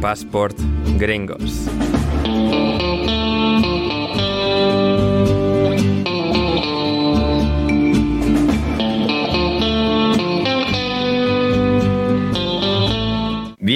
Passport Gringos.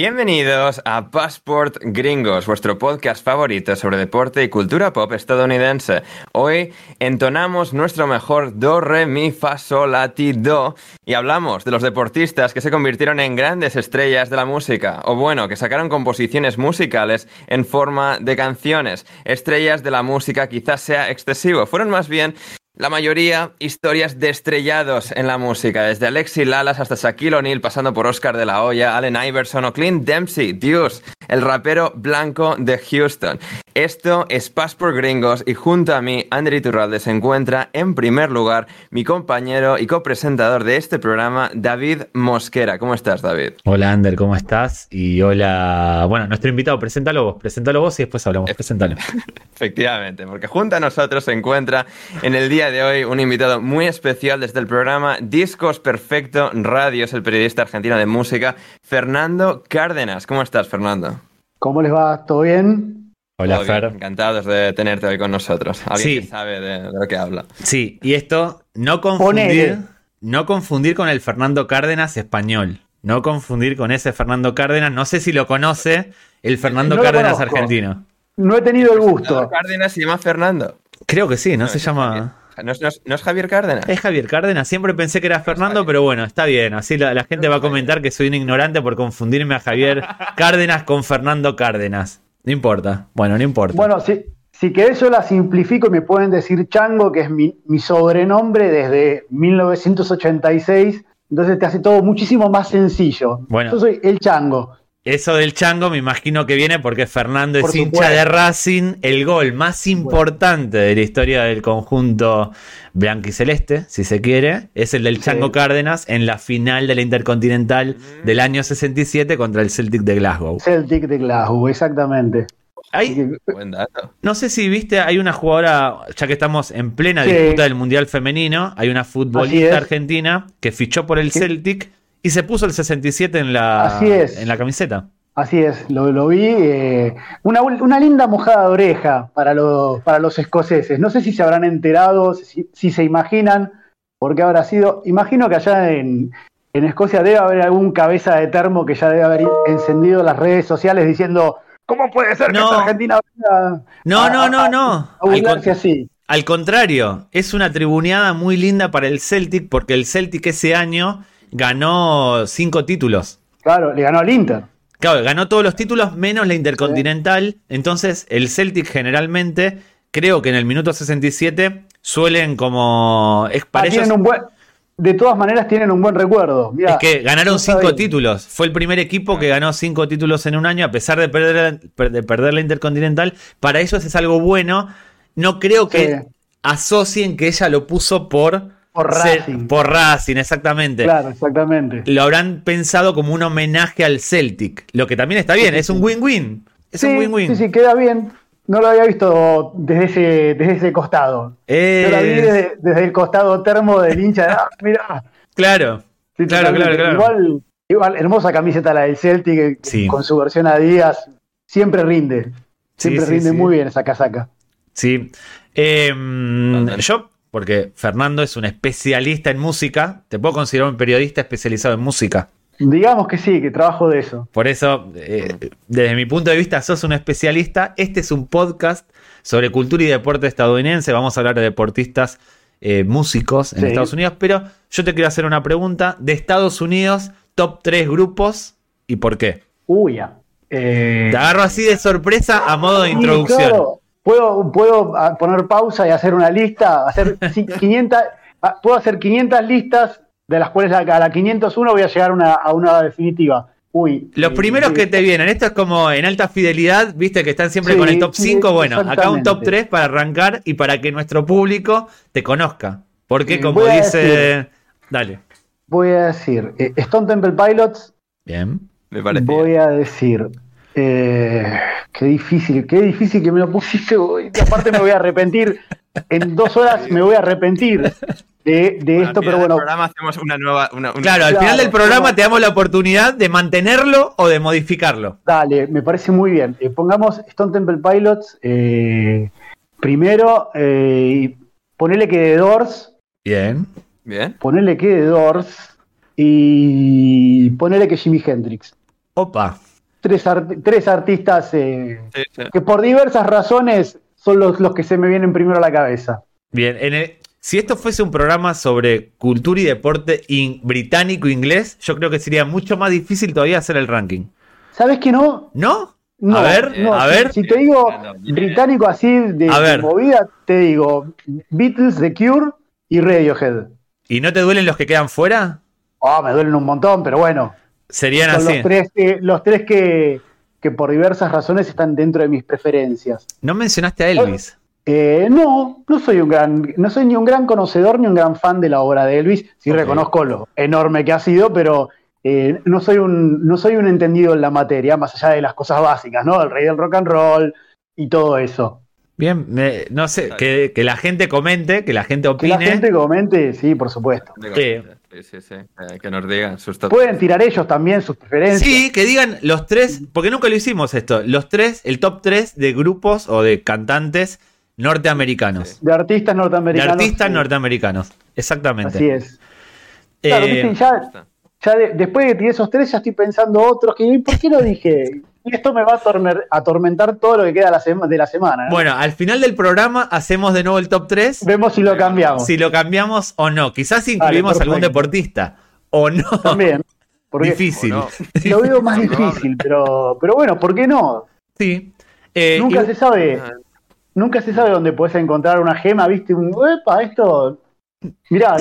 Bienvenidos a Passport Gringos, vuestro podcast favorito sobre deporte y cultura pop estadounidense. Hoy entonamos nuestro mejor do, re, mi, fa, sol, la, ti, do y hablamos de los deportistas que se convirtieron en grandes estrellas de la música, o bueno, que sacaron composiciones musicales en forma de canciones. Estrellas de la música quizás sea excesivo, fueron más bien la mayoría historias de estrellados en la música, desde Alexi Lalas hasta Shaquille O'Neal, pasando por Oscar de la Hoya, Allen Iverson o Clint Dempsey, Dios, el rapero blanco de Houston. Esto es Passport Gringos y junto a mí, André Turralde, se encuentra en primer lugar mi compañero y copresentador de este programa, David Mosquera. ¿Cómo estás, David? Hola, Ander, ¿cómo estás? Y hola, bueno, nuestro invitado, preséntalo vos, preséntalo vos y después hablamos, preséntalo. Efectivamente, porque junto a nosotros se encuentra en el día de hoy un invitado muy especial desde el programa Discos Perfecto Radio, es el periodista argentino de música, Fernando Cárdenas. ¿Cómo estás, Fernando? ¿Cómo les va? ¿Todo bien? Hola, Todo bien, Fer. Encantados de tenerte hoy con nosotros. Alguien Sí. que sabe de, de lo que habla. Sí, y esto, no confundir, no confundir con el Fernando Cárdenas español. No confundir con ese Fernando Cárdenas. No sé si lo conoce el Fernando No Cárdenas argentino. No he tenido el gusto. Fernando Cárdenas se llama Fernando. Creo que sí, no, No, se llama. ¿No es, no es- no es Javier Cárdenas? Es Javier Cárdenas, siempre pensé que era Fernando, pero bueno, está bien. Así la, la gente va a comentar que soy un ignorante por confundirme a Javier Cárdenas con Fernando Cárdenas. No importa. Bueno, no importa. Bueno, si, si querés yo la simplifico y me pueden decir Chango, que es mi, mi sobrenombre desde 1986. Entonces te hace todo muchísimo más sencillo. Bueno. Yo soy el Chango. Eso del chango me imagino que viene porque Fernando Por es hincha de Racing, el gol más importante de la historia del conjunto blanquiceleste, si se quiere, es el del Chango Sí. Cárdenas en la final de la Intercontinental del año 67 contra el Celtic de Glasgow. Celtic de Glasgow, exactamente. Hay, que- Buen dato. no sé si viste, hay una jugadora, ya que estamos en plena Sí. disputa del Mundial Femenino, hay una futbolista argentina que fichó por el. Celtic y se puso el 67 en la, Así es. en la camiseta. Así es, lo, lo vi. eh, una, una linda mojada de oreja para, los para los escoceses. No sé si se habrán enterado, si, si se imaginan por qué habrá sido. Imagino que allá en, en Escocia debe haber algún cabeza de termo que ya debe haber encendido las redes sociales diciendo: ¿Cómo puede ser que No. esta Argentina venga No, a- no, no, no. a Al burlarse con- así? Al contrario, es una tribuneada muy linda para el Celtic porque el Celtic ese año ganó cinco títulos. Claro, le ganó al Inter. Claro, ganó todos los títulos menos la Intercontinental. Entonces, el Celtic generalmente, creo que en el minuto 67, suelen como. Es, para Ah, ellos, tienen un buen, de todas maneras, tienen un buen recuerdo. Mirá, es que ganaron cinco títulos. Fue el primer equipo que ganó cinco títulos en un año, a pesar de perder, de perder la Intercontinental. Para ellos es algo bueno. No creo que Sí. asocien que ella lo puso por. Por Racing. por Racing, exactamente. Claro, exactamente. Lo habrán pensado como un homenaje al Celtic. Lo que también está bien, es un win-win. Es un Sí, win-win. Sí, sí, queda bien. No lo había visto desde ese, desde ese costado. Yo la vi desde, desde el costado termo del hincha. de, Ah, mira. Claro, Sí, claro, claro, claro. Igual, igual, hermosa camiseta la del Celtic, eh, Sí. con su versión a Díaz. Siempre rinde. Siempre sí, rinde sí. muy bien esa casaca. Sí. Eh, yo, porque Fernando es un especialista en música, te puedo considerar un periodista especializado en música. Digamos que sí, que trabajo de eso. Por eso, eh, desde mi punto de vista, sos un especialista. Este es un podcast sobre cultura y deporte estadounidense. Vamos a hablar de deportistas eh, músicos en Sí. Estados Unidos. Pero yo te quiero hacer una pregunta. De Estados Unidos, top 3 grupos y por qué. Uy, ya. Eh, Te agarro así de sorpresa a modo de introducción. claro. Puedo, puedo ah, poner pausa y hacer una lista, hacer sí, 500, ah, puedo hacer 500 listas, de las cuales a la 501 voy a llegar a una, a una definitiva. Uy. Los eh, primeros eh, que te vienen, esto es como en alta fidelidad, viste que están siempre Sí, con el top sí, 5. Bueno, acá un top exactamente. 3 para arrancar y para que nuestro público te conozca. Porque Sí, como dice... decir- Dale. Voy a decir eh, Stone Temple Pilots, Bien. Me parece. voy a decir eh, qué difícil, qué difícil que me lo pusiste. hoy. Y aparte me voy a arrepentir. En dos horas me voy a arrepentir. de, de Bueno, esto, pero del bueno, programa hacemos una nueva. Una, una- Claro, al Claro, final del programa te damos la oportunidad de mantenerlo o de modificarlo. dale, me parece muy bien. Eh, pongamos Stone Temple Pilots eh, primero, eh, y ponele que de Doors, Bien. Bien. ponele que de Doors y ponele que Jimi Hendrix. Opa. Tres, art- tres artistas eh, Sí, sí. que por diversas razones son los, los que se me vienen primero a la cabeza. Bien. En el- si esto fuese un programa sobre cultura y deporte in- británico-inglés, yo creo que sería mucho más difícil todavía hacer el ranking. ¿Sabes que no? ¿No? No, a ver, no, a si- ver. Si te digo británico así de, A de ver. movida, te digo Beatles, The Cure y Radiohead. ¿Y no te duelen los que quedan fuera? Ah, me duelen un montón, pero bueno. Serían Son así. los tres, que- los tres que, que por diversas razones están dentro de mis preferencias. No mencionaste a Elvis. Eh, no, no soy un gran, no soy ni un gran conocedor ni un gran fan de la obra de Elvis. Sí reconozco lo enorme que ha sido, pero eh, no soy un, no soy un entendido en la materia, más allá de las cosas básicas, ¿no? El rey del rock and roll y todo eso. Bien, me- no sé, que, que la gente comente, que la gente Que opine. la gente comente, sí, por supuesto. Sí. sí. Eh, que nos digan sus top- Pueden tirar ellos también sus preferencias. Sí, que digan los tres, porque nunca lo hicimos esto, los tres, el top tres de grupos o de cantantes norteamericanos. De artistas De norteamericanos. artistas sí, norteamericanos, exactamente. Así es. Claro, Eh, ya, ya de- después de tirar esos tres, ya estoy pensando otros que, ¿y ¿por qué no dije? Y esto me va a atormentar todo lo que queda de la semana. ¿no? bueno, al final del programa hacemos de nuevo el top 3, Vemos si lo cambiamos. si lo cambiamos o no. Quizás incluimos algún deportista o no. También. Porque Difícil. No. Lo veo más difícil, pero, pero bueno, ¿por qué no? Sí. Eh, Nunca y- se sabe. Nunca se sabe dónde puedes encontrar una gema, ¿viste? Un, epa, esto. Mirá,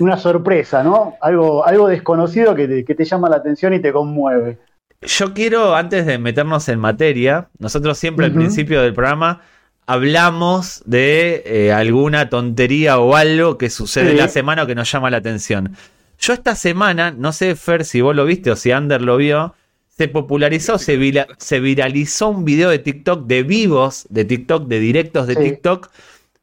una sorpresa, ¿no? Algo, algo desconocido que te, que te llama la atención y te conmueve. Yo quiero, antes de meternos en materia, nosotros siempre al principio del programa hablamos de eh, alguna tontería o algo que sucede Sí. la semana o que nos llama la atención. Yo esta semana, no sé Fer si vos lo viste o si Ander lo vio, se popularizó, se, vira- se viralizó un video de TikTok de vivos de TikTok, de directos de Sí. TikTok,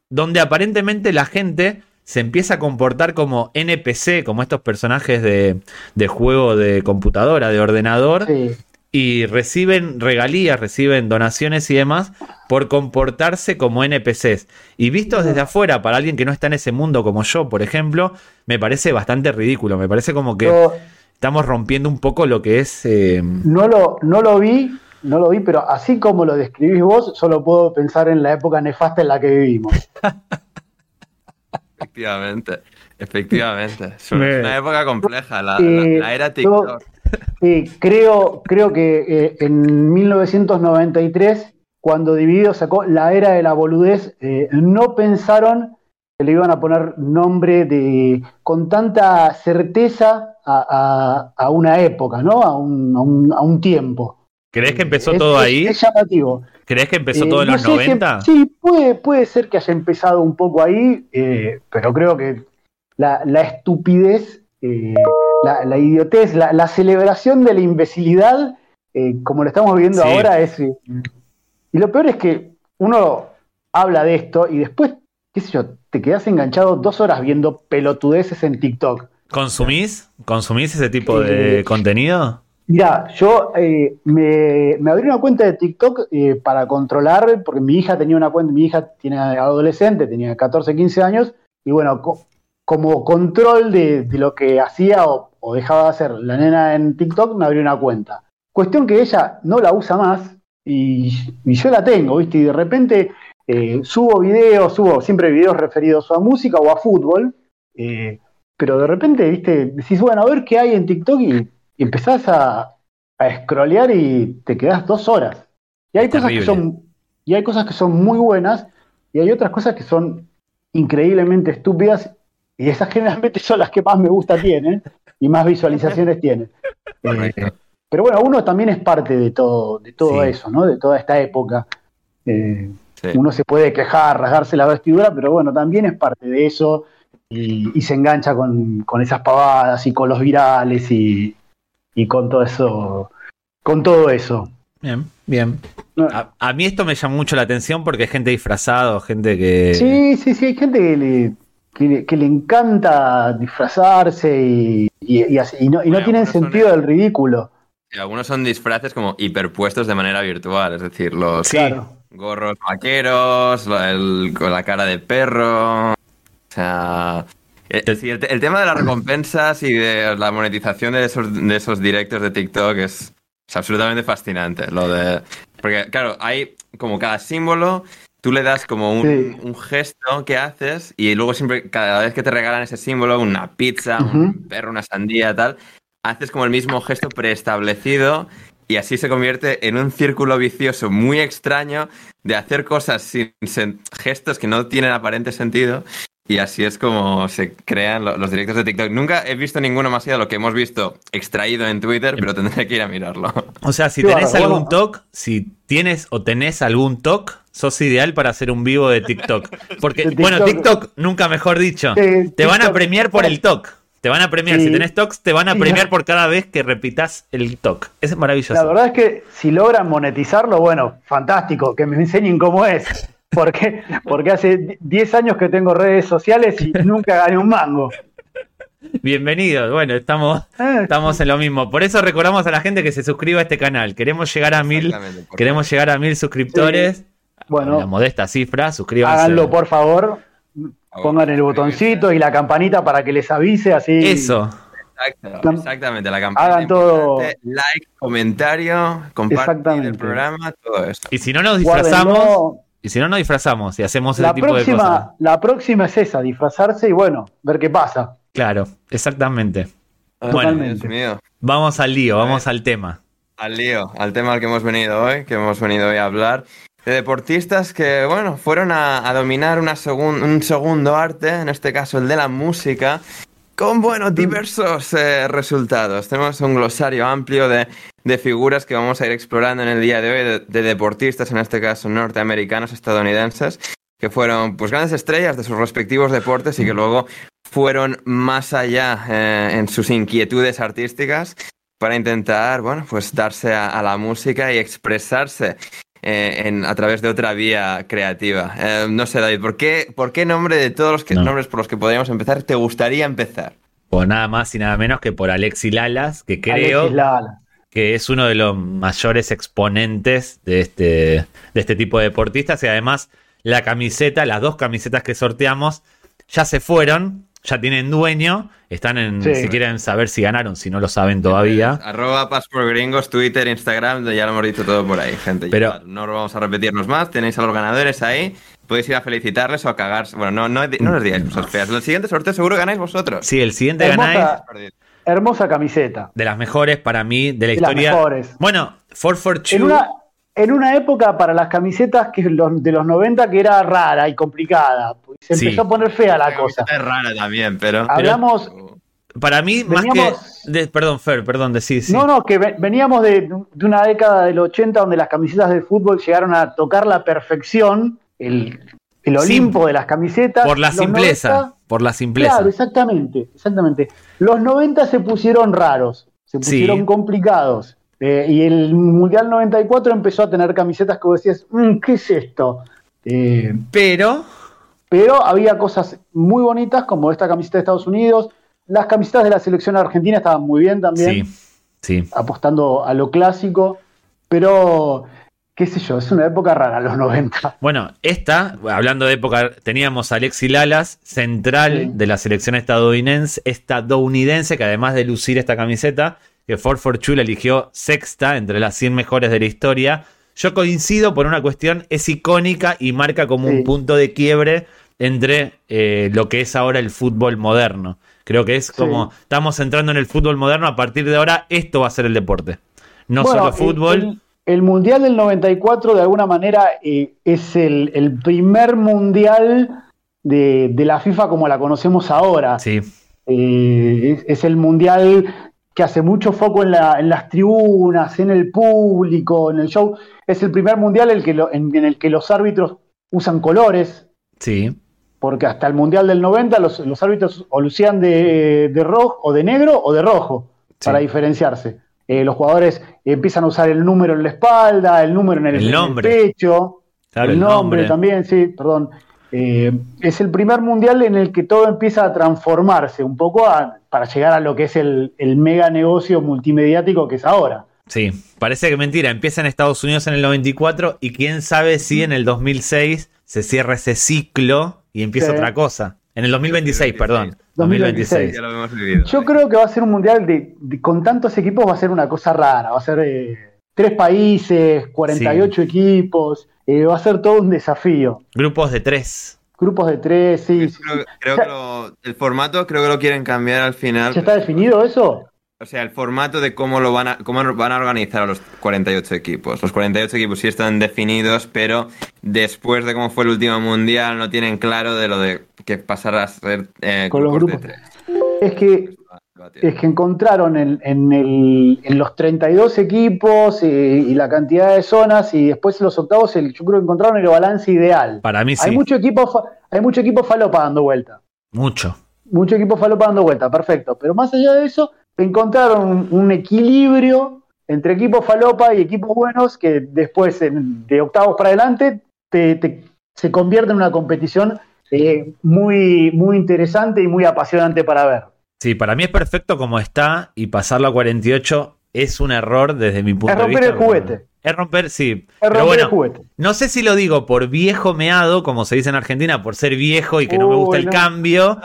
donde aparentemente la gente se empieza a comportar como NPC, como estos personajes de, de juego de computadora, de ordenador, Sí. y reciben regalías, reciben donaciones y demás por comportarse como NPCs. Y vistos desde afuera, para alguien que no está en ese mundo como yo, por ejemplo, me parece bastante ridículo. Me parece como que estamos rompiendo un poco lo que es... eh, no lo, no lo vi, no lo vi, pero así como lo describís vos, solo puedo pensar en la época nefasta en la que vivimos. Efectivamente. Efectivamente. Es una, época compleja, la, la- la era TikTok. Sí, creo, creo que eh, en 1993, cuando Dividido sacó La Era de la Boludez, eh, no pensaron que le iban a poner nombre de con tanta certeza a, a- a una época, ¿no? A un, a un- a un tiempo. ¿Crees que empezó Es- todo es- ahí? Es llamativo. ¿Crees que empezó Eh, todo en no los sé si- 90? sí, puede, puede ser que haya empezado un poco ahí, eh, pero creo que la, la estupidez, eh, la, la idiotez, la, la celebración de la imbecilidad, eh, como lo estamos viendo Sí. ahora, es. eh, y lo peor es que uno habla de esto y después, qué sé yo, te quedas enganchado dos horas viendo pelotudeces en TikTok. ¿Consumís? ¿Consumís ese tipo de Eh, contenido? Mira, yo eh, me, abrí una cuenta de TikTok eh, para controlar, porque mi hija tenía una cuenta, mi hija tiene adolescente, tenía 14, 15 años, y bueno, co- como control de, de lo que hacía o, o dejaba de hacer la nena en TikTok, me abrí una cuenta. Cuestión que ella no la usa más y, y yo la tengo, ¿viste? Y de repente eh, subo videos, subo siempre videos referidos a música o a fútbol, eh, pero de repente, ¿viste? Decís, bueno, a ver qué hay en TikTok y y empezás a, a scrollear y te quedás dos horas. Y hay cosas que son, y hay cosas que son muy buenas, y hay otras cosas que son increíblemente estúpidas, y esas generalmente son las que más me gusta tienen, y más visualizaciones tienen. Eh, pero bueno, uno también es parte de todo, de todo Sí. eso, ¿no? De toda esta época. Eh, Sí. uno se puede quejar, rasgarse la vestidura, pero bueno, también es parte de eso y, y se engancha con, con esas pavadas y con los virales y, y con todo eso. Con todo eso. Bien, bien. A, a mí esto me llama mucho la atención porque hay gente disfrazada gente que... Sí, sí, sí, hay gente que le, que, que le encanta disfrazarse y, y- y así, y no, y no Bueno, tienen sentido de- del ridículo. Y algunos son disfraces como hiperpuestos de manera virtual, es decir, los Sí. Gorros vaqueros, el- con la cara de perro. O sea. Eh, sí, el, te- el tema de las recompensas y de la monetización de esos, de esos directos de TikTok es, es absolutamente fascinante. Lo de. Porque, claro, hay como cada símbolo. Tú le das como un, Sí. un gesto que haces y luego siempre, cada vez que te regalan ese símbolo, una pizza, un perro, una sandía, tal, haces como el mismo gesto preestablecido y así se convierte en un círculo vicioso muy extraño de hacer cosas sin gestos que no tienen aparente sentido y así es como se crean lo- los directos de TikTok. Nunca he visto ninguno más allá de lo que hemos visto extraído en Twitter, pero tendré que ir a mirarlo. O sea, si tenés algún bueno. TOC, si tienes o tenés algún TOC, sos ideal para hacer un vivo de TikTok. Porque, De TikTok. bueno, TikTok, nunca mejor dicho, te van a premiar por el TOC. Te van a premiar, Sí. si tenés TOCs, te van a premiar por cada vez que repitas el TOC. Es maravilloso. La verdad es que si logran monetizarlo, bueno, fantástico, que me enseñen cómo es. Porque, porque hace 10 años que tengo redes sociales y nunca gané un mango. Bienvenidos. Bueno, estamos, Eh, estamos en lo mismo. Por eso recordamos a la gente que se suscriba a este canal. Queremos llegar a mil, queremos llegar a mil suscriptores. Bueno. la modesta cifra, suscríbanse. háganlo por favor, pongan el botoncito y la campanita para que les avise así. Eso. Exacto, exactamente, la campaña. Hagan todo- Like, comentario, compartir el programa, todo eso. Y si no nos disfrazamos, Guárdenlo. Y si no nos disfrazamos y hacemos ese La tipo de cosas. próxima, la próxima es esa, disfrazarse y bueno, ver qué pasa. Claro, exactamente. Ay, Bueno. Dios mío. Vamos al lío, vamos al tema. Al lío, al tema al que hemos venido hoy, que hemos venido hoy a hablar. De deportistas que, bueno, fueron a, a dominar una segun- un segundo arte, en este caso el de la música, con, bueno, diversos eh, resultados. Tenemos un glosario amplio de, de figuras que vamos a ir explorando en el día de hoy, de, de deportistas, en este caso norteamericanos, estadounidenses, que fueron, pues, grandes estrellas de sus respectivos deportes y que luego fueron más allá eh, en sus inquietudes artísticas para intentar, bueno, pues darse a, a la música y expresarse eh, en, a través de otra vía creativa. Eh, no sé, David, ¿por qué, ¿por qué nombre de todos los que, No. nombres por los que podríamos empezar te gustaría empezar? Por nada más y nada menos que por Alexi Lalas, que creo que es uno de los mayores exponentes de este, de este tipo de deportistas y además la camiseta, las dos camisetas que sorteamos ya se fueron, ya tienen dueño, están en, Sí. si quieren saber si ganaron, si no lo saben todavía. Arroba Passport Gringos, Twitter, Instagram, ya lo hemos dicho todo por ahí, gente. Pero- Ya no lo vamos a repetirnos más, tenéis a los ganadores ahí, podéis ir a felicitarles o a cagarse. Bueno, no, no, no les digáis cosas feas. El siguiente sorteo seguro ganáis vosotros. Sí, el siguiente Hermosa- ganáis Hermosa camiseta. de las mejores para mí de la De las historia. mejores. Bueno, 442 En una, en una época para las camisetas que los, de los 90 que era rara y complicada. Se Sí. empezó a poner fea la cosa. Es rara también, pero... Hablamos, para mí más que de- perdón, Fer, perdón, decir sí. no, no, que ve- veníamos de, de una década del 80 donde las camisetas de fútbol llegaron a tocar la perfección, el, el Olimpo de las camisetas. por la simpleza, 90 por la simpleza. Claro, exactamente, exactamente. Los 90 se pusieron raros, se pusieron Sí. complicados. eh, y el Mundial 94 empezó a tener camisetas que vos decías, "Mm, ¿qué es esto? Eh, Pero pero había cosas muy bonitas como esta camiseta de Estados Unidos. Las camisetas de la selección argentina estaban muy bien también, sí, sí. apostando a lo clásico. Pero, qué sé yo, es una época rara, los 90. Bueno, esta, hablando de época, teníamos a Alexi Lalas, central Sí. de la selección estadounidense, estadounidense, que además de lucir esta camiseta, que Ford Fortune eligió sexta entre las 100 mejores de la historia. Yo coincido por una cuestión, es icónica y marca como Sí. un punto de quiebre entre eh, lo que es ahora el fútbol moderno. Creo que es como, estamos entrando en el fútbol moderno, a partir de ahora esto va a ser el deporte. No Bueno, solo el- fútbol. El, el Mundial del 94, de alguna manera, eh, es el, el primer Mundial de, de la FIFA como la conocemos ahora. Sí, Eh, es, es el mundial que hace mucho foco en, la- en las tribunas, en el público, en el show. Es el primer mundial el que lo- en, en el que los árbitros usan colores, sí, porque hasta el mundial del 90 los, los árbitros o lucían de, de rojo o de negro o de rojo Sí. para diferenciarse. Eh, los jugadores empiezan a usar el número en la espalda, el número en el, El en el nombre. pecho, claro, el nombre, también, sí, perdón. eh, es el primer mundial en el que todo empieza a transformarse un poco a- para llegar a lo que es el, el mega negocio multimediático que es ahora. Sí, parece que mentira. Empieza en Estados Unidos en el 94 y quién sabe si en el 2006 se cierra ese ciclo y empieza Sí. otra cosa. En el 2026, perdón. 2026. 2026. Ya lo hemos vivido. Yo creo que va a ser un mundial de, de- con tantos equipos, va a ser una cosa rara. Va a ser eh, tres países, 48 equipos, eh, va a ser todo un desafío. Grupos de tres. Grupos de tres, sí. sí, Creo, sí. que lo- el formato creo que lo quieren cambiar al final. ¿Ya está definido eso? O sea, el formato de cómo lo van a, cómo van a organizar a los 48 equipos. Los 48 equipos sí están definidos, pero después de cómo fue el último mundial no tienen claro de lo de que pasará a ser eh, Con los grupos de grupos. tres. Es que es que encontraron en, en el- en los 32 equipos eh, y la cantidad de zonas y después los octavos, el- yo creo que encontraron el balance ideal. Para mí sí. Hay mucho equipo, hay mucho equipo falopa dando vuelta. Mucho. Mucho equipo falopa dando vuelta, perfecto. Pero más allá de eso, encontraron un, equilibrio entre equipos falopa y equipos buenos que después, de octavos para adelante, te- te- se convierte en una competición eh, muy, muy interesante y muy apasionante para ver. Sí, para mí es perfecto como está y pasarlo a 48 es un error desde mi punto Es de romper vista. el juguete. Es romper, sí. Es Pero romper bueno, el juguete. no sé si lo digo por viejo meado, como se dice en Argentina, por ser viejo y que no me gusta el no. cambio,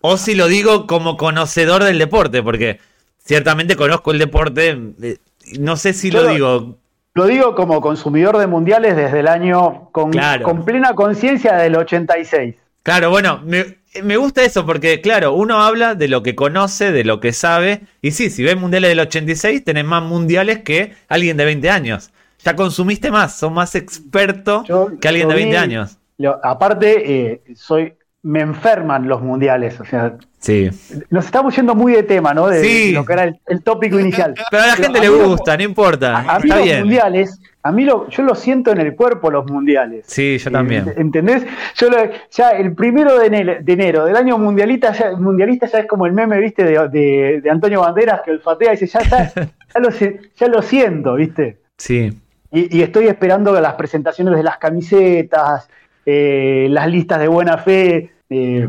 o si lo digo como conocedor del deporte, porque ciertamente conozco el deporte. eh, No sé si lo digo. Lo digo como consumidor de mundiales desde el año, con, Claro. con plena conciencia del 86. Claro, bueno, me, me gusta eso porque, claro, uno habla de lo que conoce, de lo que sabe. Y sí, si ves mundiales del 86, tenés más mundiales que alguien de 20 años. Ya consumiste más, sos más experto Yo- que alguien de 20 vi- años. Lo- aparte, eh, soy, me enferman los mundiales. O sea, Sí. nos estamos yendo muy de tema, ¿no? De, Sí. de lo que era el, el tópico inicial. Pero a la gente le lo- gusta, no importa. A, a mí Está los bien. mundiales, a mí lo, yo lo siento en el cuerpo los mundiales. Sí, yo también. Eh, ¿Entendés? Yo lo- ya el primero de enero, de enero del año mundialista ya, mundialista ya es como el meme, ¿viste? De, de- de Antonio Banderas que olfatea y dice, ya está, ya lo, ya lo siento, ¿viste? Sí. Y, y estoy esperando las presentaciones de las camisetas, eh, las listas de buena fe. Eh,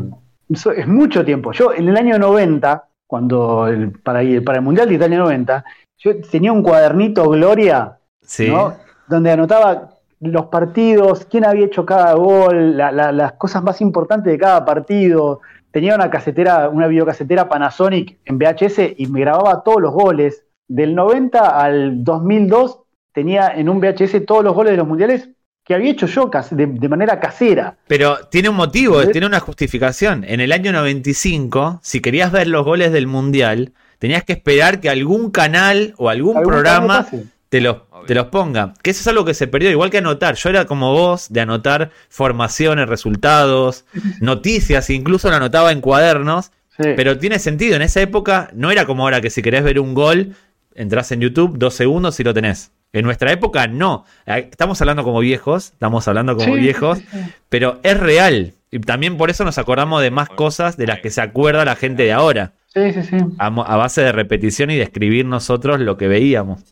eso es mucho tiempo. Yo en el año 90, cuando el- para, ir- para el Mundial de Italia 90, yo tenía un cuadernito Gloria, Sí. ¿no? donde anotaba los partidos, quién había hecho cada gol, la- la- las cosas más importantes de cada partido. Tenía una casetera, una videocasetera Panasonic en VHS y me grababa todos los goles. Del 90 al 2002 tenía en un VHS todos los goles de los mundiales que había hecho yo de, de manera casera. Pero tiene un motivo, tiene una justificación. En el año 95, si querías ver los goles del Mundial, tenías que esperar que algún canal o algún, ¿Algún programa te los, te los ponga. Que eso es algo que se perdió, igual que anotar. Yo era como vos, de anotar formaciones, resultados, noticias, incluso lo anotaba en cuadernos. Sí. Pero tiene sentido, en esa época no era como ahora que si querés ver un gol, entras en YouTube, dos segundos y lo tenés. En nuestra época no. Eh, Estamos hablando como viejos, estamos hablando como Sí, viejos, sí, sí. pero es real. Y también por eso nos acordamos de más cosas de las que se acuerda la gente de ahora, Sí, sí, sí. a base de repetición y de escribir nosotros lo que veíamos.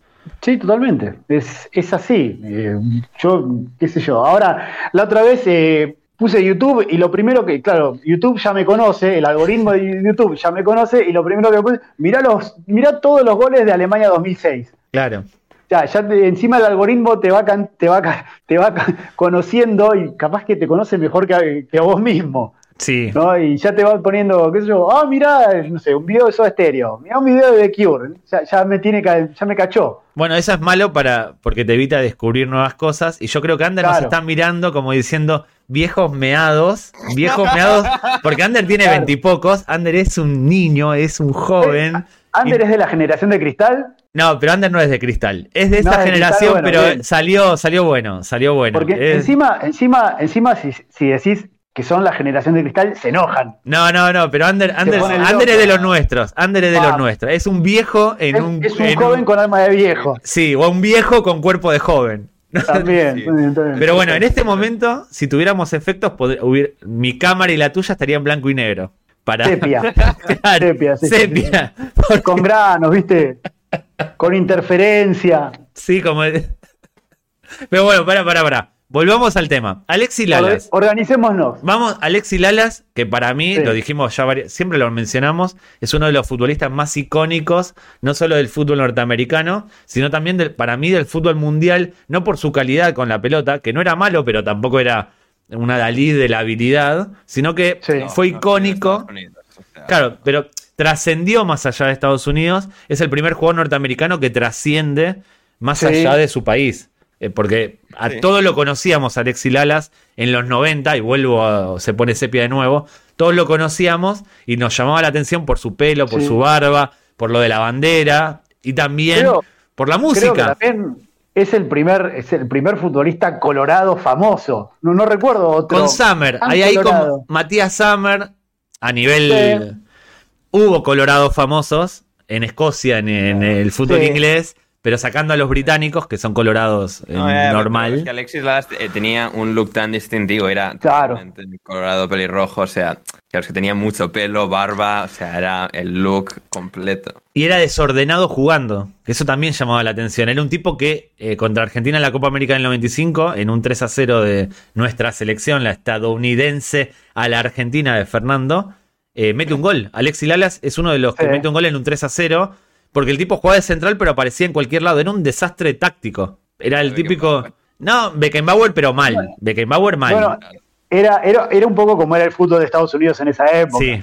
Sí, totalmente. Es, es así. Eh, yo, qué sé yo. Ahora, la otra vez eh, puse YouTube y lo primero que, claro, YouTube ya me conoce, el algoritmo de YouTube ya me conoce y lo primero que puse, mirá, los, mirá todos los goles de Alemania 2006. Claro. Ya, ya te- encima el algoritmo te va, can- te, va, te va conociendo y capaz que te conoce mejor que, a- que a vos mismo. Sí. ¿no? Y ya te va poniendo, qué sé yo, ah, mirá, no sé, un video de Soda Stereo, mirá un video de The Cure, ya, ya me tiene ya me cachó. Bueno, eso es malo para porque te evita descubrir nuevas cosas. Y yo creo que Ander nos está mirando como diciendo viejos meados, viejos meados, porque Ander tiene Claro. veintipocos, Ander es un niño, es un joven. Ander Y- es de la generación de cristal, No, pero Ander no es de cristal, es de esta generación, cristal, bueno, pero bien. salió, salió bueno, salió bueno. porque Es- encima, encima, encima si, si decís que son la generación de cristal, se enojan. No, no, no, pero Ander, Ander, Ander es de los nuestros, Ander es de los Ah. nuestros. Es un viejo en Es, un... es un en joven con alma de viejo. Sí, o un viejo con cuerpo de joven. También. Sí. está bien. Pero bueno, en este momento, si tuviéramos efectos, hubiera- mi cámara y la tuya estarían en blanco y negro. Para... Sepia. Claro, Sepia, sí, sepia. Con granos, ¿viste? Con interferencia. Sí, como. Pero bueno, pará, pará, pará. volvamos al tema. Alexi Lalas. Or- Organicémonos. Vamos, Alexi Lalas, que para mí, Sí. lo dijimos ya, vari- siempre lo mencionamos, es uno de los futbolistas más icónicos, no solo del fútbol norteamericano, sino también del, para mí del fútbol mundial, no por su calidad con la pelota, que no era malo, pero tampoco era una Dalí de la habilidad, sino que Sí. No, fue no, icónico. Claro, pero trascendió más allá de Estados Unidos. Es el primer jugador norteamericano que trasciende más Sí. allá de su país. Eh, porque a Sí. todos lo conocíamos, Alexi Lalas, en los 90, y vuelvo a, se pone sepia de nuevo. Todos lo conocíamos y nos llamaba la atención por su pelo, por Sí. su barba, por lo de la bandera y también Creo- por la música. también es el primer, es el primer futbolista colorado famoso. No, no recuerdo otro. Con Summer, hay ahí colorado. como Matías Summer, a nivel... Hubo colorados famosos en Escocia, en, en el fútbol Sí. inglés, pero sacando a los británicos, que son colorados eh, No, normal. Es que Alexis Lalas eh, tenía un look tan distintivo, era Claro. colorado, pelirrojo, o sea, claro, es que tenía mucho pelo, barba, o sea, era el look completo. Y era desordenado jugando, que eso también llamaba la atención. Era un tipo que eh, contra Argentina en la Copa América del 95, en un 3 a 0 de nuestra selección, la estadounidense a la Argentina de Fernando, eh, mete un gol. Alexi Lalas es uno de los que Sí. mete un gol en un 3 a 0, porque el tipo jugaba de central, pero aparecía en cualquier lado. Era un desastre táctico. Era el típico. No, Beckenbauer, pero mal. Beckenbauer mal. Bueno, era, era, era un poco como era el fútbol de Estados Unidos en esa época. sí.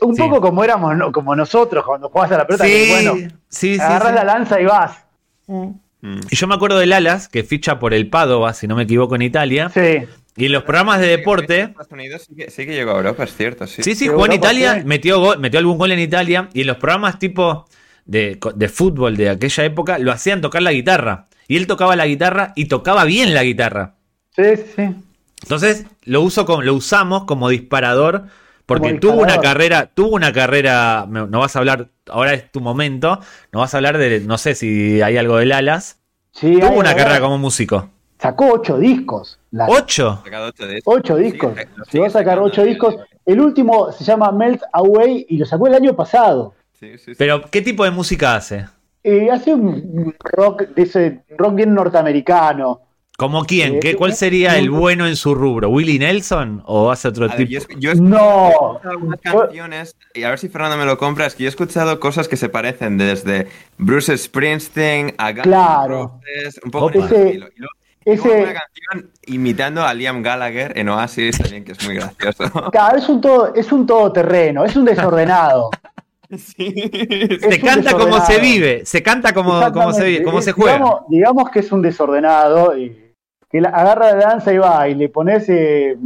Un sí. poco como éramos no- como nosotros cuando jugabas a la pelota. Sí, que, bueno, sí, sí, agarras sí. la lanza y vas. Mm. Y yo me acuerdo del Alas, que ficha por el Padova, si no me equivoco, en Italia. Sí. Y en los programas de deporte. Estados Unidos sí que, sí que llegó a Europa, es cierto, sí. Sí, sí, jugó en Italia, metió, gol- metió algún gol en Italia. Y en los programas tipo de, de fútbol de aquella época lo hacían tocar la guitarra. Y él tocaba la guitarra y tocaba bien la guitarra. Sí, sí, sí. Entonces lo, uso como, lo usamos como disparador. Porque Como tuvo una carrera, tuvo una carrera, no vas a hablar, ahora es tu momento, no vas a hablar de, no sé si hay algo del Alas. Sí, Tuvo hay- una hay- carrera como músico. Sacó ocho discos. La- ¿Ocho? Ocho discos. Llegó sigue a sacar ocho discos. El último se llama Melt Away y lo sacó el año pasado. sí, sí, sí. Pero, ¿qué tipo de música hace? Eh, hace un rock de ese rock bien norteamericano. ¿Como quién? Eh, ¿Qué, ¿Cuál sería el bueno en su rubro? ¿Willie Nelson o hace otro A ver, tipo? yo, he- yo he No. escuchado algunas canciones y a ver si Fernando me lo compra. Es que yo he escuchado cosas que se parecen desde Bruce Springsteen a Guns Claro. Roses, un poco ese y luego ese- una canción imitando a Liam Gallagher en Oasis también, que es muy gracioso. Claro, es un todo, es un todoterreno, es un desordenado. Sí. Se es canta como se vive, se canta como, como se vive, como se juega. Digamos, digamos que es un desordenado, y que la- agarra la danza y va, y le pones eh,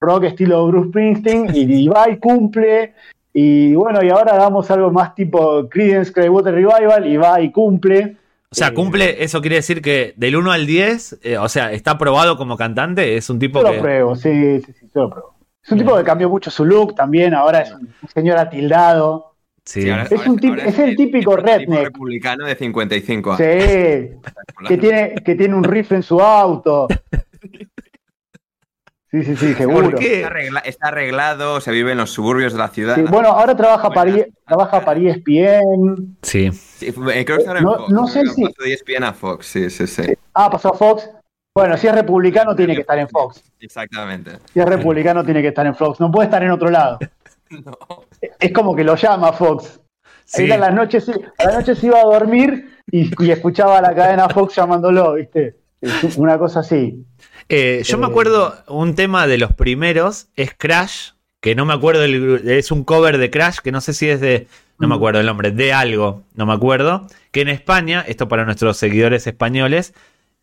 rock estilo Bruce Springsteen, y, y va y cumple, y bueno, y ahora damos algo más tipo Creedence Clearwater Revival, y va y cumple. O sea, Eh, cumple, eso quiere decir que del 1 al 10, eh, o sea, está aprobado como cantante, es un tipo Yo lo que... pruebo, sí, sí, sí, yo lo pruebo. Es un Bien. tipo que cambió mucho su look también, ahora es un señor atildado. Sí. Sí, ahora- Es un tip- es el típico el tipo redneck. republicano de 55 Sí, años. que tiene, que tiene un rifle en su auto. Sí, sí, sí, seguro. ¿Por qué? Está, arregla- está arreglado, se vive en los suburbios de la ciudad. Sí, bueno, ahora trabaja para, E- trabaja para ESPN. Sí. Sí, eh, creo que está en No- Fox. no sé si- pasó de ESPN a Fox, sí, sí, sí. Ah, pasó a Fox. Bueno, si es republicano tiene que estar en Fox. Exactamente. Si es republicano tiene que estar en Fox. No puede estar en otro lado. No. Es como que lo llama Fox. Sí. Él a las noches, a las noches iba a dormir y, y escuchaba la cadena Fox llamándolo, ¿viste? Una cosa así. Eh, yo me Eh, acuerdo un tema de los primeros, es Crash, que no me acuerdo, es un cover de Crash, que no sé si es de, no me Mm. acuerdo el nombre, de algo, no me acuerdo, que en España, esto para nuestros seguidores españoles,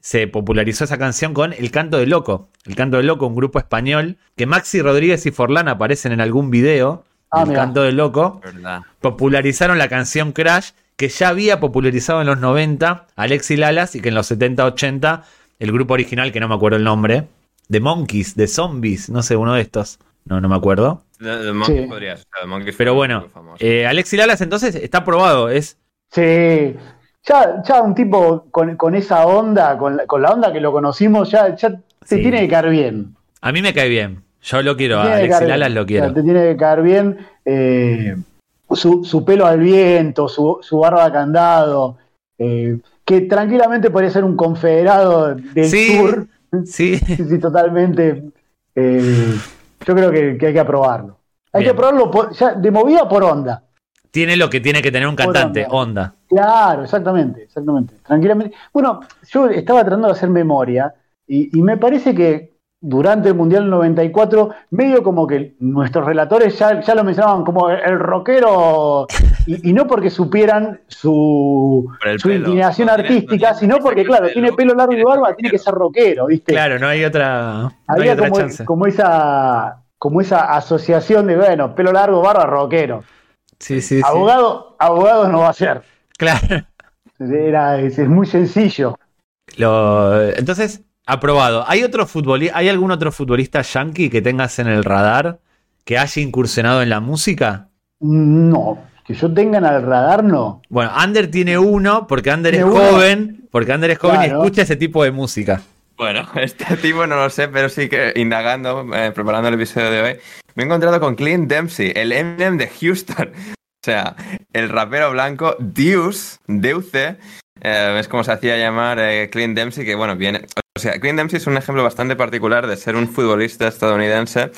se popularizó esa canción con El Canto del Loco. El Canto del Loco, un grupo español, que Maxi Rodríguez y Forlán aparecen en algún video. Ah, el mirá. Canto del Loco. ¿Verdad? Popularizaron la canción Crash, que ya había popularizado en los 90 Alexi Lalas y que en los 70-80 el grupo original, que no me acuerdo el nombre, de Monkeys, de Zombies, no sé, uno de estos. No, no me acuerdo. The, The Monkey Sí. podría ser, The Pero bueno, eh, Alexi Lalas entonces está probado, es Sí. Ya, ya un tipo con, con esa onda, con la, con la onda que lo conocimos, ya, ya te Sí. tiene que caer bien. a mí me cae bien. Yo lo quiero, a Alexi Lalas lo O sea, quiero. te tiene que caer bien. eh, su, su pelo al viento, su, su barba candado, eh, que tranquilamente podría ser un confederado del Sí, sur. Sí. Sí, totalmente. Eh, yo creo que, que hay que aprobarlo. Hay Bien. que aprobarlo por- ya, de movida por onda. Tiene lo que tiene que tener un cantante, onda. Claro, exactamente, exactamente. Tranquilamente. Bueno, yo estaba tratando de hacer memoria y, y me parece que durante el Mundial 94, medio como que nuestros relatores ya, ya lo mencionaban como el, rockero, y, y no porque supieran su, su pelo. inclinación No tiene- artística, no tiene sino que porque, claro, pelo, tiene pelo largo y barba, tiene que ser rockero, ¿viste? Claro, no hay otra, no hay Había otra como, chance. como esa como esa asociación de, bueno, pelo largo, barba, rockero. Sí, sí, sí. Abogado, abogado no va a ser. Claro. Era, es, es muy sencillo. Lo- entonces, aprobado. ¿Hay otro futbolista, hay algún otro futbolista yankee que tengas en el radar que haya incursionado en la música? No, que yo tenga en el radar, no. Bueno, Ander tiene uno porque Ander es uno. joven, porque Ander es joven y escucha ese tipo de música. Bueno, este tipo no lo sé, pero sí que indagando, eh, preparando el episodio de hoy, me he encontrado con Clint Dempsey, el Eminem de Houston. O sea, el rapero blanco Deuce, Deuce, eh, es como se hacía llamar eh, Clint Dempsey, que bueno, viene... O sea, Clint Dempsey es un ejemplo bastante particular de ser un futbolista estadounidense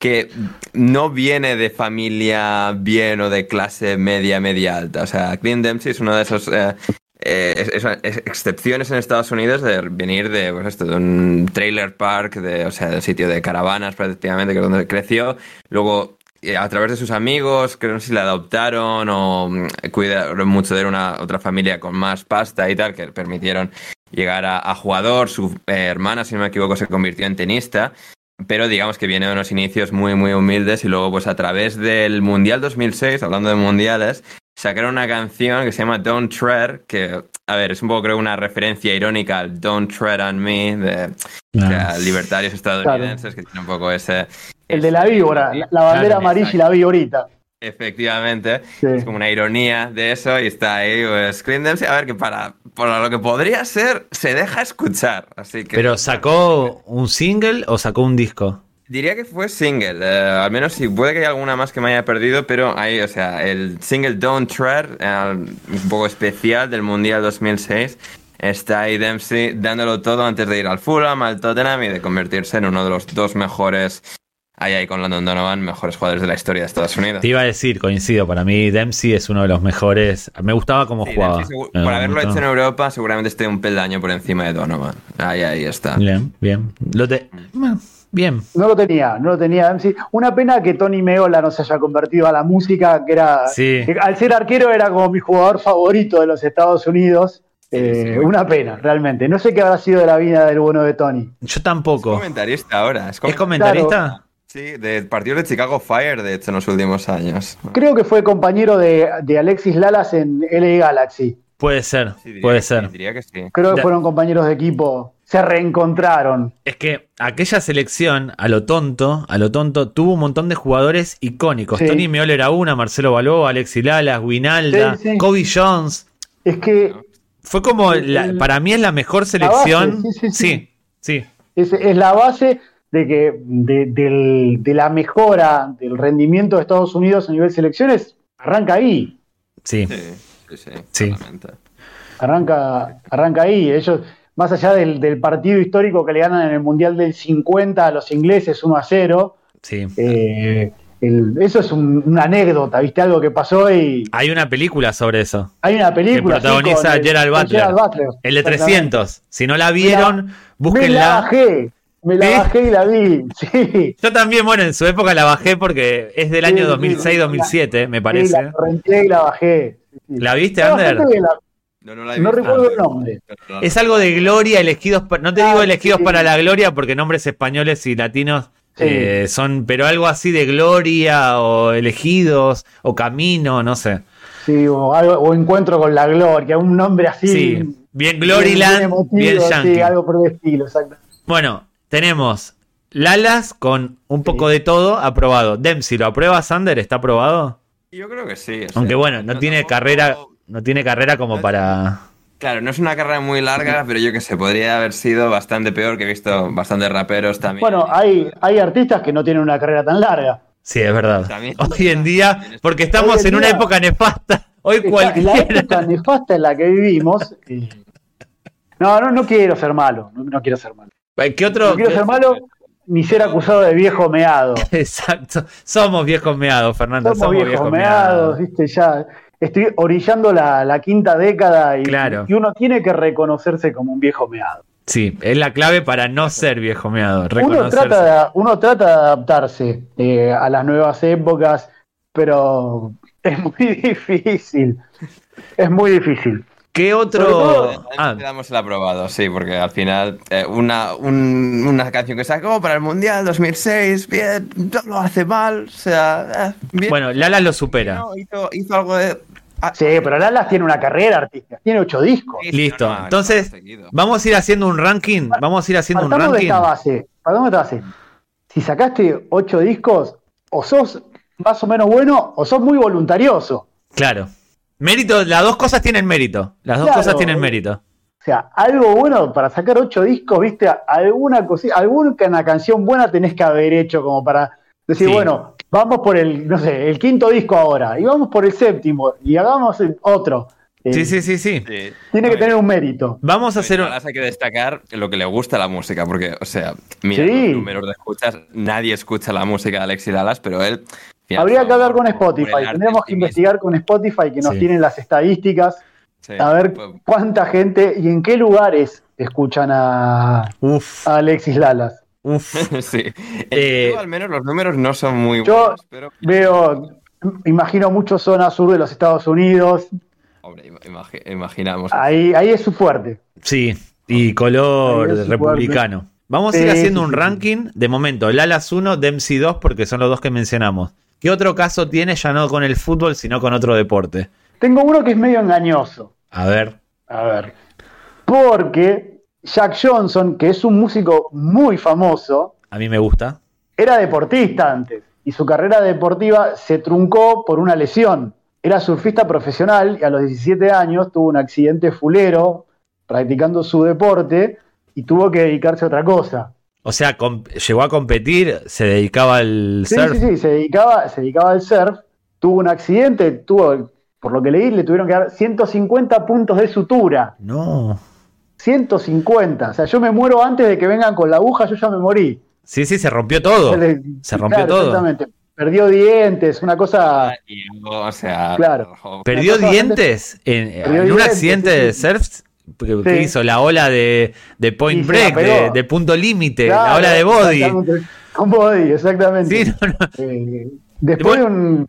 que no viene de familia bien o de clase media, media alta. O sea, Clint Dempsey es uno de esos eh, eh, es- es- es- excepciones en Estados Unidos de venir de, pues esto, de un trailer park, de, o sea, de un sitio de caravanas prácticamente, que es donde creció. Luego, a través de sus amigos, que no sé si le adoptaron o mm, cuidaron mucho de una otra familia con más pasta y tal, que permitieron llegar a, a jugador. Su eh, hermana, si no me equivoco, se convirtió en tenista. Pero digamos que viene de unos inicios muy, muy humildes y luego pues a través del Mundial 2006, hablando de mundiales, sacaron una canción que se llama Don't Tread, que, a ver, es un poco creo una referencia irónica al Don't Tread on Me, de libertarios estadounidenses, que tiene un poco ese... El de la víbora, la, la bandera Claro, amarilla y la víborita. Efectivamente, Sí. es como una ironía de eso y está ahí, pues, a ver, que para, para lo que podría ser, se deja escuchar, así que... ¿Pero sacó un single o sacó un disco? Diría que fue single, eh, al menos si puede que haya alguna más que me haya perdido, pero ahí, o sea, el single Don't Tread, eh, un poco especial del Mundial 2006, está ahí Dempsey dándolo todo antes de ir al Fulham, al Tottenham y de convertirse en uno de los dos mejores, ahí ahí con London Donovan, mejores jugadores de la historia de Estados Unidos. Te iba a decir, coincido, para mí Dempsey es uno de los mejores. Me gustaba cómo Sí, jugaba. Dempsey, por haberlo hecho en Europa, seguramente esté un peldaño por encima de Donovan. Ahí, ahí está. Bien, bien. Lo te- bueno, Bien. No lo tenía, no lo tenía Dempsey. Una pena que Tony Meola no se haya convertido a la música, que era. Sí. que al ser arquero era como mi jugador favorito de los Estados Unidos. Eh, sí. una pena, realmente. No sé qué habrá sido de la vida del bueno de Tony. Yo Es tampoco. comentarista ahora. Es, ¿Es comentarista? Sí, de partidos de Chicago Fire, de hecho, en los últimos años. Creo que fue compañero de, de Alexis Lalas en LA Galaxy. Puede ser, Sí, diría puede que ser. diría que sí. Creo que Ya. fueron compañeros de equipo. Se reencontraron. Es que aquella selección, a lo tonto, a lo tonto, tuvo un montón de jugadores icónicos. Sí. Tony Meola era una, Marcelo Baló, Alexi Lalas, Winalda, Sí, sí. Kobe Jones. Es que Fue como, El- la- para mí es la mejor base, selección. sí, sí, sí. sí, sí. es, es la base de que de, del- de la mejora del rendimiento de Estados Unidos a nivel selecciones arranca ahí. sí. Sí, sí. Arranca, arranca ahí. Ellos, más allá del, del partido histórico que le ganan en el Mundial del 50 a los ingleses 1 a 0, sí. eh, el- eso es un- una anécdota, ¿viste? Algo que pasó y Hay una película sobre eso. hay una película. Que protagoniza sí, con el- Gerald Butler. Gerald Butler, El de exactamente. 300. Si no la vieron, la búsquenla. bajé, me la ¿Sí? bajé y la vi, sí. Yo también, bueno, en su época la bajé porque es del Sí, año sí, 2006-2007, me Sí, parece. la renté y la bajé. ¿La viste, Está Ander? bien, la- No, la recuerdo el nombre. Es algo de gloria, elegidos, pa- no te Ah, digo elegidos sí. para la gloria porque nombres españoles y latinos Sí. eh, son, pero algo así de gloria o elegidos o camino, no sé. Sí, o, algo, o encuentro con la gloria, un nombre así. Sí, bien Gloryland, emotivo, bien yankee. Sí, algo por el estilo, exacto. Bueno, tenemos Lalas con un poco de todo aprobado. Dempsey, ¿lo aprueba Sander? ¿Está aprobado? Yo creo que sí. o sea, Aunque bueno, no tiene tampoco- carrera, no tiene carrera como para. Claro, no es una carrera muy larga, pero yo que sé, podría haber sido bastante peor, que he visto bastantes raperos también. Bueno, hay, hay artistas que no tienen una carrera tan larga. Sí, es verdad. También. Hoy en día, porque estamos en en una época nefasta. Hoy Está- en la cualquiera. época nefasta en la que vivimos. No, no, no quiero ser malo, no, no quiero ser malo. ¿Qué No otro? quiero ser malo ni ser acusado de viejo meado. Exacto. Somos viejos meados, Fernando. Somos viejos meados, viste, ya. Estoy orillando la, la quinta década y, Claro. y uno tiene que reconocerse como un viejo meado. Sí, es la clave para no ser viejo meado. Uno trata, de, uno trata de adaptarse eh, a las nuevas épocas, pero es muy difícil. Es muy difícil. ¿Qué otro? Ah, Le damos el aprobado, sí, porque al final eh, una, un- una canción que sacó para el Mundial 2006, bien, no lo hace mal, o sea, eh, bien. bueno, Lala lo supera. No, hizo, hizo algo de... ah, Sí, pero Lalas tiene una carrera artística, tiene ocho discos. sí, Listo. no, no, no, Entonces, vamos a ir haciendo un ranking. Vamos a ir haciendo un de ranking. esta base. Partamos de esta base. Si sacaste ocho discos, o sos más o menos bueno, o sos muy voluntarioso. Claro. Mérito, las dos cosas tienen mérito. Las dos Claro. cosas tienen mérito. O sea, algo bueno para sacar ocho discos, viste, alguna cosita, alguna canción buena tenés que haber hecho como para decir, Sí. bueno, vamos por el, no sé, el quinto disco ahora, y vamos por el séptimo, y hagamos el otro. Eh, Sí, sí, sí, sí. Sí. Tiene A que ver, tener un mérito. Vamos a hacer un... Hay que destacar lo que le gusta a la música, porque, o sea, mira, Sí. los números de escuchas, nadie escucha la música de Alexis Lalas, pero él... Habría que hablar con Spotify, tendríamos que investigar con Spotify que nos Sí. tienen las estadísticas, Sí. a ver Pues- cuánta gente y en qué lugares escuchan a, Uf, a Alexis Lalas. uf. sí. Eh, Yo, al menos los números no son muy Yo buenos, pero... Veo, imagino mucho zona sur de los Estados Unidos, Hombre, ima- imagi- imaginamos. ahí, ahí es su fuerte. Sí, y color republicano. Vamos a ir haciendo un ranking. De momento, Lalas 1, Dempsey 2, porque son los dos que mencionamos. ¿Qué otro caso tiene ya no con el fútbol, sino con otro deporte? Tengo uno que es medio engañoso. A ver. A ver. Porque Jack Johnson, que es un músico muy famoso, A mí me gusta. era deportista antes y su carrera deportiva se truncó por una lesión. Era surfista profesional y a los 17 años tuvo un accidente fulero practicando su deporte y tuvo que dedicarse a otra cosa. O sea, llegó a competir, se dedicaba al Sí, surf. sí, sí, se dedicaba, se dedicaba al surf, tuvo un accidente, tuvo, por lo que leí, le tuvieron que dar 150 puntos de sutura. No. 150. O sea, yo me muero antes de que vengan con la aguja, yo ya me morí. Sí, sí, se rompió todo. Se le- Se rompió claro, todo. Exactamente. Perdió dientes, una cosa. O sea... Claro. ¿Perdió dientes en, Perdió en un accidente sí, de surf? ¿Qué qué Sí. hizo? La ola de, de Point Y Break, de, punto límite, Claro, la ola de Body. Con body, exactamente. Sí, no, no. Eh, después de un,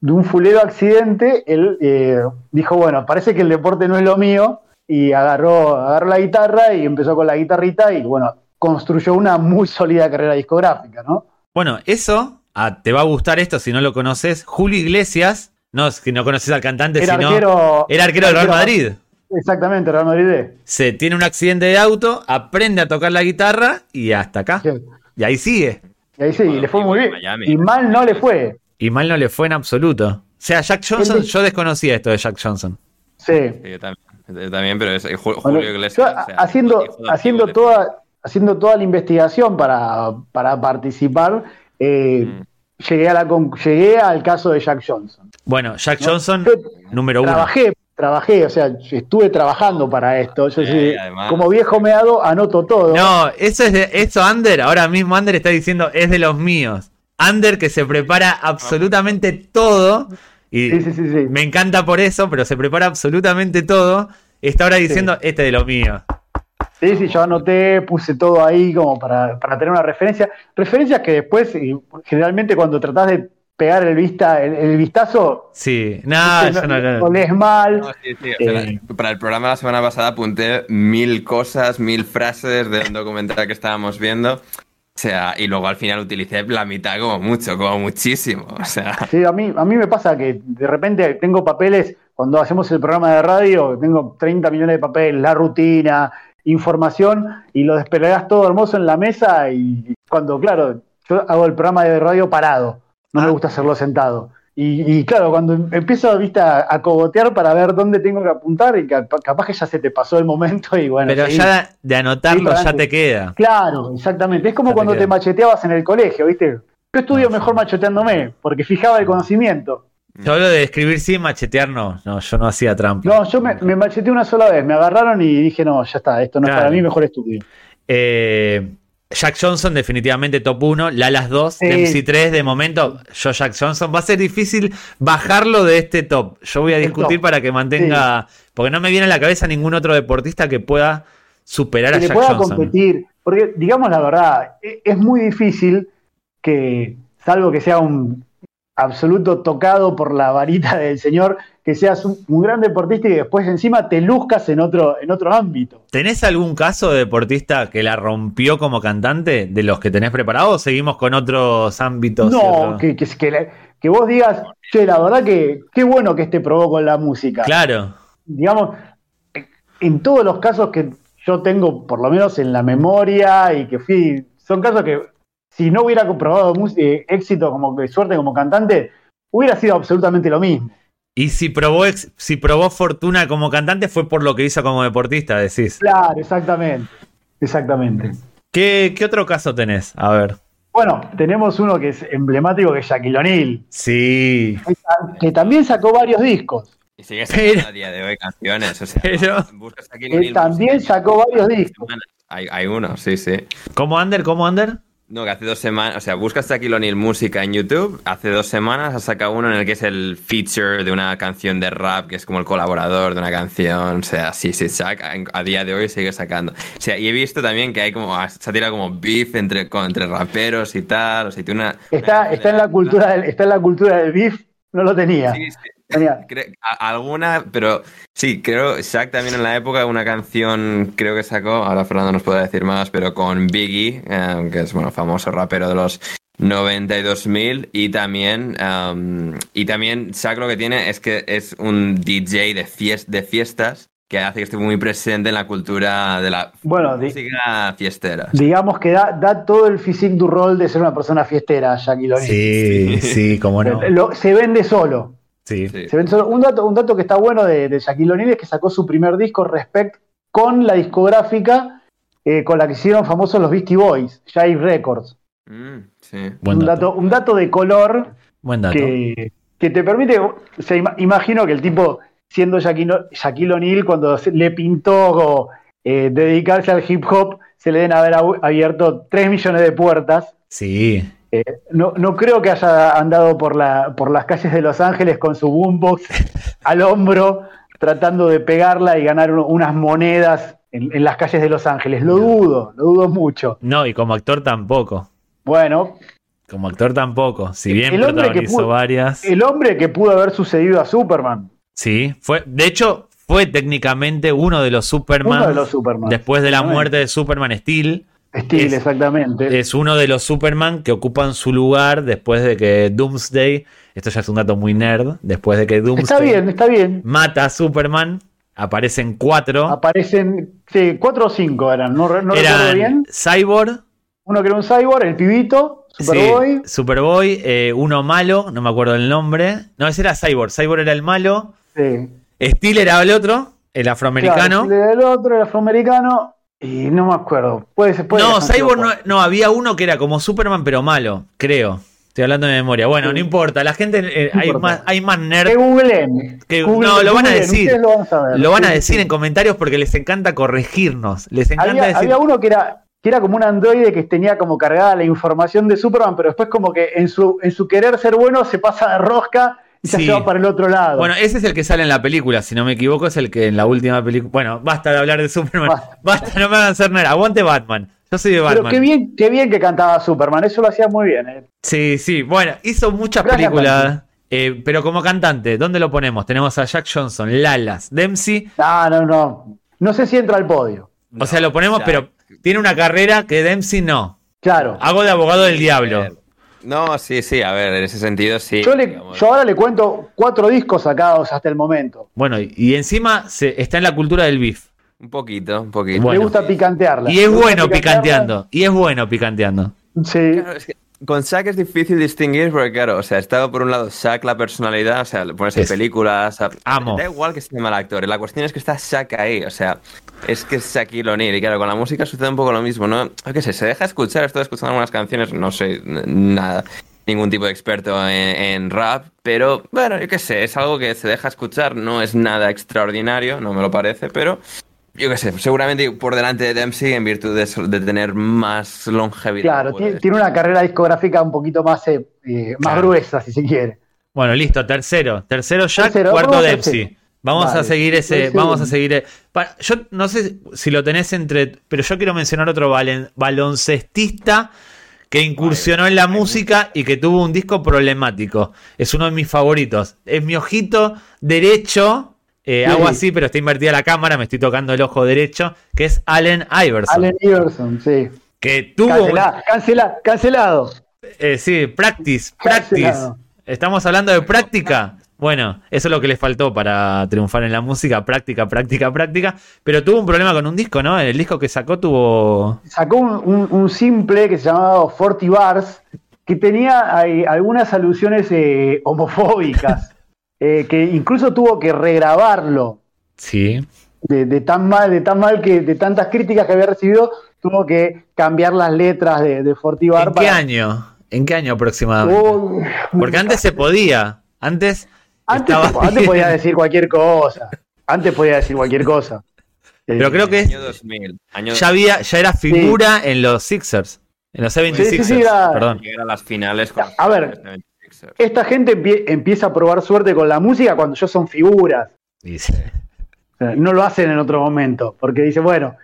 de un fulero accidente, él eh, dijo, bueno, parece que el deporte no es lo mío, y agarró, agarró la guitarra y empezó con la guitarrita y bueno, construyó una muy sólida carrera discográfica, ¿no? Bueno, eso, ah, te va a gustar esto si no lo conoces. Julio Iglesias, no que no conoces al cantante, Era sino arquero. era arquero del Real Madrid. Exactamente, Real Madrid. Se tiene un accidente de auto, aprende a tocar la guitarra y hasta acá. Sí. Y ahí sigue. Y ahí sí, Bueno, le fue y muy en bien. Miami. Y mal no le fue. Y mal no le fue en absoluto. O sea, Jack Johnson, yo desconocía esto de Jack Johnson. Sí. Sí, yo también, yo también, pero es eh, Bueno, Julio Iglesias. yo, o sea, haciendo, haciendo, toda, haciendo toda la investigación para, para participar, eh, Mm. llegué, a la, con- llegué al caso de Jack Johnson. Bueno, Jack ¿no? Johnson, Yo número uno. Trabajé, trabajé, o sea, estuve trabajando para esto. Yo además. como viejo meado, anoto todo. No, eso es de, eso Ander, ahora mismo Ander está diciendo es de los míos. Ander que se prepara absolutamente todo y Sí, sí, sí, sí. me encanta por eso, pero se prepara absolutamente todo. Está ahora diciendo este es de los míos. Sí, sí, yo anoté, puse todo ahí como para, para tener una referencia. Referencias que después, y generalmente cuando tratás de pegar el, vista, el, el vistazo, Sí, no, yo no, no, no. olés mal. No, sí, sí, o sea, Eh. para el programa de la semana pasada apunté mil cosas, mil frases de un documental que estábamos viendo. O sea, y luego al final utilicé la mitad como mucho, como muchísimo. O sea, Sí, a mí, a mí me pasa que de repente tengo papeles, cuando hacemos el programa de radio, tengo 30 millones de papeles, la rutina, información, y lo desplegás todo hermoso en la mesa y cuando, claro, yo hago el programa de radio parado, no me Ah. gusta hacerlo sentado. Y, y claro, cuando empiezo ¿viste, a, a cogotear para ver dónde tengo que apuntar, y cap- capaz que ya se te pasó el momento y bueno. Pero seguí. ya de anotarlo ya te queda. Claro, exactamente. Es como Ya cuando te macheteabas en el colegio, ¿viste? Yo estudio No, mejor macheteándome, porque fijaba el conocimiento. Yo lo de escribir sí, machetear no. No, yo no hacía trampa. No, yo me, me macheteé una sola vez, me agarraron y dije, no, ya está, esto no Claro. es para mí, mejor estudio. Eh, Jack Johnson, definitivamente top 1. Lalas 2, Sí. MC 3. De momento, yo Jack Johnson. Va a ser difícil bajarlo de este top. Yo voy a discutir para que mantenga. Porque no me viene a la cabeza ningún otro deportista que pueda superar a que Jack pueda Johnson. competir. Porque, digamos la verdad, e- es muy difícil que, salvo que sea un absoluto tocado por la varita del señor, que seas un, un gran deportista y después encima te luzcas en otro, en otro ámbito. ¿Tenés algún caso de deportista que la rompió como cantante de los que tenés preparados o seguimos con otros ámbitos? No, que, que, que, la- que vos digas, che, la verdad que qué bueno que este probó con la música. Claro. digamos, en todos los casos que yo tengo, por lo menos en la memoria, y que fui, son casos que si no hubiera comprobado eh, éxito como que suerte como cantante, hubiera sido absolutamente lo mismo. Y si probó, ex- si probó fortuna como cantante fue por lo que hizo como deportista, decís. Claro, exactamente. Exactamente. ¿Qué, qué otro caso tenés? A ver. Bueno, tenemos uno que es emblemático, que es Shaquille O'Neal, Sí. que también sacó varios discos. Y sigue sacando Pero- a día de hoy canciones. O sea, Pero- buscas también sacó varios discos. Hay, hay uno, sí, sí. ¿Cómo under? ¿Cómo under? No, que hace dos semanas, o sea, buscas Shaquille O'Neal música en YouTube, hace dos semanas ha sacado uno en el que es el feature de una canción de rap, que es como el colaborador de una canción, o sea, sí, sí, Shaq a, día de hoy sigue sacando. O sea, y he visto también que hay como, se ha tirado como beef entre, entre raperos y tal, o sea, tiene una... Está, una está en la cultura del, está en la cultura del beef, no lo tenía. Sí, sí. A- alguna, pero sí, creo, Shaq también en la época, una canción, creo que sacó, ahora Fernando nos puede decir más, pero con Biggie, eh, que es, bueno, famoso rapero de los 90 y 2000, y también, um, y también Shaq lo que tiene es que es un DJ de, fies- de fiestas que hace que esté muy presente en la cultura de la Bueno, di- música fiestera. digamos que da, da todo el physique du rol de ser una persona fiestera, Shaquille O'Neal. Sí, sí, cómo no. Lo- se vende solo. Sí. Sí. Se. Un, dato, un dato que está bueno de, de Shaquille O'Neal es que sacó su primer disco Respect con la discográfica eh, con la que hicieron famosos los Beastie Boys, Jive Records. Mm, sí. Buen un, dato. dato, un dato de color Buen dato. que, que te permite, o sea, ima- imagino que el tipo, siendo Shaquille, O'Neal, cuando se- le pintó eh, dedicarse al hip hop, se le den haber abierto 3 millones de puertas. Sí. Eh, no, no creo que haya andado por, la, por las calles de Los Ángeles con su boombox al hombro, tratando de pegarla y ganar unas monedas en, en las calles de Los Ángeles. Lo dudo, lo dudo mucho. No, y como actor tampoco. Bueno, Como actor tampoco. Si bien El hombre que protagonizó pudo- varias. el hombre que pudo haber sucedido a Superman. Sí, fue, de hecho, fue técnicamente uno de los Superman. Uno de los Superman. Después de la muerte de Superman Steel. Steel, Es- exactamente. Es uno de los Superman que ocupan su lugar después de que Doomsday. Esto ya es un dato muy nerd. Después de que Doomsday está bien, está bien. mata a Superman. Aparecen cuatro. Aparecen, sí, cuatro o cinco eran, no, no recuerdo Eran bien. Cyborg, Uno que era un cyborg, el pibito, sí, Superboy. Superboy, eh, uno malo, no me acuerdo el nombre. No, ese era Cyborg. Cyborg era el malo. Sí. Steel era el otro, el afroamericano. Claro, el otro, el afroamericano, y no me acuerdo. Puede ser, puede no, Cyborg no, había uno que era como Superman, pero malo, creo. Estoy hablando de memoria. Bueno, Sí. no importa, la gente, eh, No hay, importa. más, hay más nerd. Que googleen. Que- no, lo van a decir. Lo van a, saber. Lo van a Sí, decir sí. en comentarios porque les encanta corregirnos. Les encanta Había, decir. había uno que era, que era como un androide que tenía como cargada la información de Superman, pero después como que en su, en su querer ser bueno se pasa de rosca y Sí. se va para el otro lado. Bueno, ese es el que sale en la película, si no me equivoco, es el que en la última película. Bueno, basta de hablar de Superman. Basta. Basta, no me hagan ser nerd. Aguante Batman. Yo soy de pero Batman. qué bien, qué bien que cantaba Superman, eso lo hacía muy bien. eh. Sí, sí. Bueno, hizo muchas Gracias, películas. eh, pero como cantante, ¿dónde lo ponemos? Tenemos a Jack Johnson, Lalas, Dempsey. No, no, no. No sé si entra al podio. O sea, lo ponemos, Jack. pero tiene una carrera que Dempsey no. Claro. Hago de abogado del diablo. No, sí, sí, a ver, en ese sentido sí. Yo, le- yo ahora le cuento cuatro discos sacados hasta el momento. Bueno, y, y encima se, está en la cultura del beef. Un poquito, un poquito. Bueno. Me gusta picantearla. Y es bueno picanteando. Y es bueno picanteando. Sí. Claro, es que con Shaq es difícil distinguir porque, claro, o sea, estaba por un lado Shaq la personalidad, o sea, le pones en Es- películas. a- Amo. Da igual que sea mal actor, la cuestión es que está Shaq ahí, o sea, es que es Shaquille O'Neal. Y claro, con la música sucede un poco lo mismo, ¿no? Yo qué sé, se deja escuchar, estoy escuchando algunas canciones, no soy n- nada, ningún tipo de experto en, en rap, pero bueno, yo qué sé, es algo que se deja escuchar, no es nada extraordinario, no me lo parece, pero. Yo qué sé, seguramente por delante de Dempsey en virtud de, tener más longevidad. Claro, puede ti- tiene una carrera discográfica un poquito más, eh, eh, más Claro. gruesa, si se quiere. Bueno, listo, tercero. Tercero Jack, Tercero, cuarto Dempsey. Vamos a seguir ese, tercero. vamos a seguir. eh, pa- yo no sé si lo tenés entre, pero yo quiero mencionar otro baloncestista que incursionó en la música y que tuvo un disco problemático. Es uno de mis favoritos. Es mi ojito derecho. Eh, Sí. Hago así, pero está invertida la cámara, me estoy tocando el ojo derecho, que es Allen Iverson. Allen Iverson, sí. que tuvo Cancela- cancela- cancelado. eh, sí, practice, practice. Cancelado. Estamos hablando de práctica. Bueno, eso es lo que le faltó para triunfar en la música, práctica, práctica, práctica. Pero tuvo un problema con un disco, ¿no? El disco que sacó tuvo... Sacó un, un- un simple que se llamaba 40 Bars, que tenía algunas alusiones eh, homofóbicas, eh, que incluso tuvo que regrabarlo. Sí. de, de tan mal, de tan mal que, de tantas críticas que había recibido, tuvo que cambiar las letras de, de Fortibar ¿En qué año? ¿En qué año aproximadamente? Oh, Porque antes se podía. Antes antes, estaba antes podía decir cualquier cosa. Antes podía decir cualquier cosa. Pero Eh, creo que es- Año 2000. Año ya había, ya era figura en los Sixers. En los 76ers, Sí, sí, sí, era- perdón. llegar a las finales con A ver. Los 76ers. esta gente empie- empieza a probar suerte con la música cuando ya son figuras. O sea, no lo hacen en otro momento, porque dice, bueno,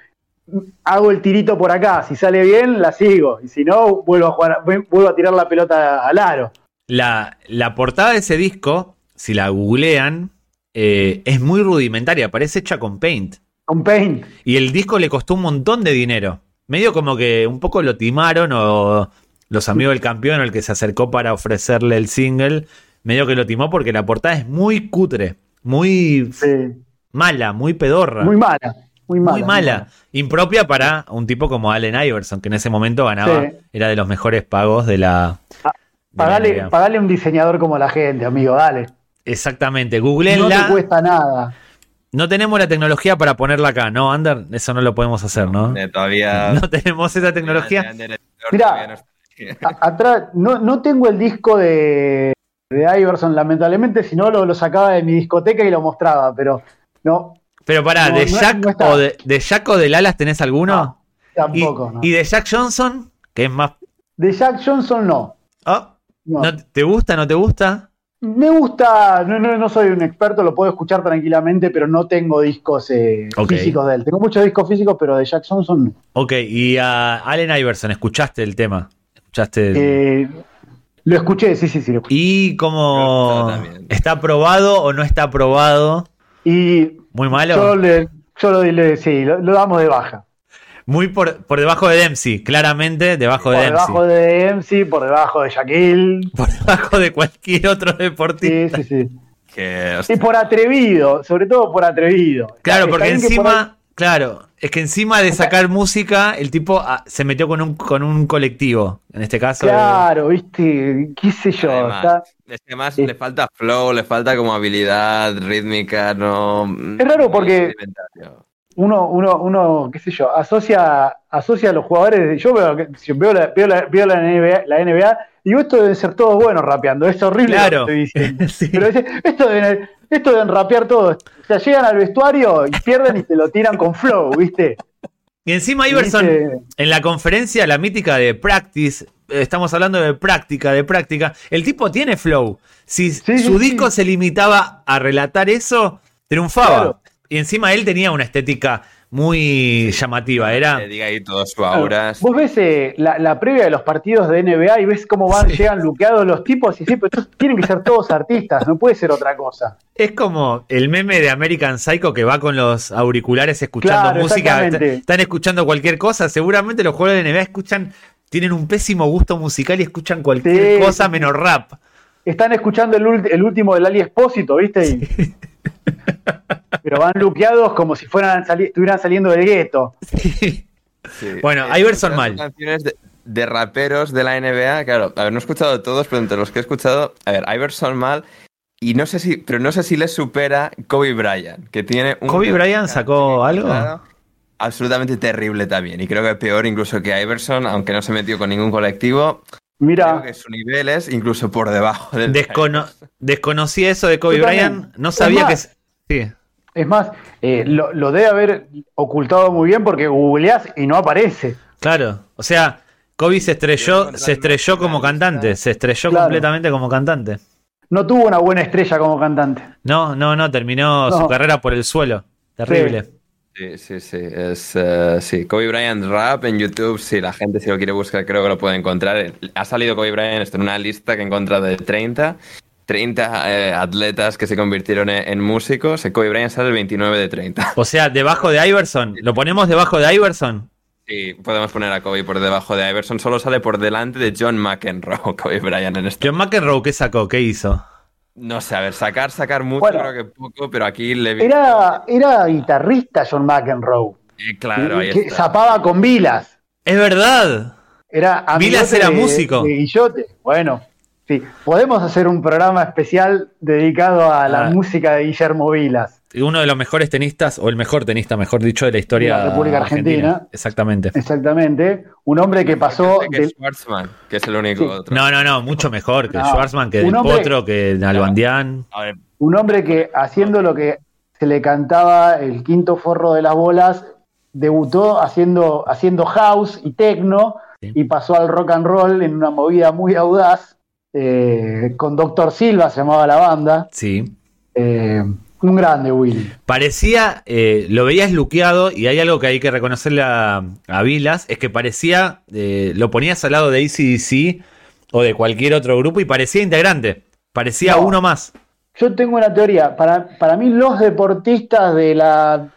hago el tirito por acá, si sale bien, la sigo, y si no, vuelvo a jugar, vuelvo a tirar la pelota al aro. La, la portada de ese disco, si la googlean, eh, es muy rudimentaria, parece hecha con paint. Con Paint. Y el disco le costó un montón de dinero. Medio como que un poco lo timaron o los amigos del campeón, el que se acercó para ofrecerle el single, medio que lo timó porque la portada es muy cutre, muy Sí. mala, muy pedorra. Muy mala. Muy mala. muy mala, impropia para un tipo como Allen Iverson, que en ese momento ganaba, Sí. era de los mejores pagos de la. de la Pagale, pagale un diseñador como la gente, amigo, dale. Exactamente, No googleenla. te cuesta nada. No tenemos la tecnología para ponerla acá, ¿no, Ander? Eso no lo podemos hacer, ¿no? Eh, todavía. No tenemos esa tecnología. Mirá. A- atrás, no, no tengo el disco de, de Iverson, lamentablemente, si no lo, lo sacaba de mi discoteca y lo mostraba, pero no, Pero pará, No, ¿de no- Jack o de, de Jack o de Lalas tenés alguno? y, tampoco. no. y de Jack Johnson, que es más. De Jack Johnson no. Oh, no. ¿no ¿Te gusta? ¿No te gusta? Me gusta, no, no, no soy un experto, lo puedo escuchar tranquilamente, pero no tengo discos eh, físicos de él. Tengo muchos discos físicos, pero de Jack Johnson no. Ok, y a Allen Iverson, ¿escuchaste el tema? ¿Escuchaste el- Eh, lo escuché, sí, sí, sí, lo escuché. ¿Y cómo está aprobado o no está aprobado? Y Muy malo. yo, le, yo lo, le- sí, lo, lo damos de baja. Muy por, por debajo de Dempsey, claramente debajo Por de Dempsey. debajo de MC, por debajo de Shaquille. Por debajo de cualquier otro Sí, deportista. sí, sí. Que, Y por atrevido, sobre todo por atrevido. Claro, porque por encima, claro, es que encima de sacar música, el tipo ah, se metió con un, con un colectivo. En este caso. claro, viste, qué sé yo. además, está- es que además le falta flow, le falta como habilidad rítmica, no. Es raro porque-. Uno, uno, uno, qué sé yo, asocia, asocia a los jugadores. Yo veo, veo, la, veo, la, veo la NBA, la NBA, digo, esto debe ser todo bueno rapeando. Es horrible Claro. lo que estoy diciendo. Sí. Pero dice, esto deben, esto deben rapear todo. O sea, llegan al vestuario y pierden y te lo tiran con flow, ¿viste? Y encima Y Iverson, dice- en la conferencia, la mítica de Practice, eh, estamos hablando de práctica, de práctica, el tipo tiene flow. Si Sí, su sí, disco se limitaba a relatar eso, triunfaba. Claro. Y encima él tenía una estética muy llamativa. Era. Ahí todo su aura. Vos ves eh, la, la previa de los partidos de NBA y ves cómo van, Sí. llegan luqueados los tipos y sí, pero estos tienen que ser todos artistas, no puede ser otra cosa. Es como el meme de American Psycho que va con los auriculares escuchando Claro, música. Están escuchando cualquier cosa. Seguramente los jugadores de NBA escuchan, tienen un pésimo gusto musical y escuchan cualquier Sí, cosa sí, menos rap. Están escuchando el último del Ali Espósito, ¿viste? Y- pero van luqueados como si fueran sali- estuvieran saliendo del gueto. Sí. Bueno, Eh, Iverson mal. Canciones de, de raperos de la NBA, claro, a ver, no he escuchado todos, pero entre los que he escuchado, a ver, Iverson mal, y no sé si, pero no sé si le supera Kobe Bryant, que tiene un... ¿Kobe Bryant sacó algo? Absolutamente terrible también, y creo que peor incluso que Iverson, aunque no se metió con ningún colectivo, creo Mira, que su nivel es incluso por debajo del de Descono- Iverson. desconocía eso de Kobe. Bryant. No Es sabía más, que. Sí. Es más, eh, lo, lo debe haber ocultado muy bien porque googleás y no aparece. Claro, o sea, Kobe se estrelló, se estrelló como cantante, se estrelló Claro. completamente como cantante. No tuvo una buena estrella como cantante. No, no, no, terminó su carrera por el suelo. Terrible. Sí, sí, sí. Es, eh, sí, Kobe Bryant Rap en YouTube, si la gente si lo quiere buscar, creo que lo puede encontrar. Ha salido Kobe Bryant esto en una lista que he encontrado de 30. 30 eh, atletas que se convirtieron en, en músicos. Kobe Bryant sale el 29 de 30. O sea, debajo de Iverson. ¿Lo ponemos debajo de Iverson? Sí, podemos poner a Kobe por debajo de Iverson. Solo sale por delante de John McEnroe, Kobe Bryant en esto. John McEnroe, ¿qué sacó? ¿Qué hizo? No sé, a ver, sacar, sacar mucho, Bueno. creo que poco, pero aquí le vi. Era, era guitarrista John McEnroe. Eh, claro, ahí que está. zapaba con Vilas. Es verdad. Era Vilas era de- músico. de Guillote. Bueno, sí. Podemos hacer un programa especial dedicado a la Ah. música de Guillermo Vilas. Uno de los mejores tenistas, o el mejor tenista, mejor dicho, de la historia De la República Argentina. Exactamente. Exactamente. Un hombre que pasó que del- Schwartzman, que es el único Sí. otro. No, no, no, mucho mejor que No, Schwarzman, que Del hombre- Potro, que ver, un hombre que haciendo lo que se le cantaba el quinto forro de las bolas, debutó haciendo, haciendo house y techno Sí. y pasó al rock and roll en una movida muy audaz. Eh, con Doctor Silva se llamaba la banda. Sí. eh, un grande, Willy. Parecía, eh, lo veías luqueado y hay algo que hay que reconocerle a, a Vilas, es que parecía, eh, lo ponías al lado de ACDC o de cualquier otro grupo y parecía integrante, parecía No. uno más. Yo tengo una teoría. Para, para mí, los deportistas de la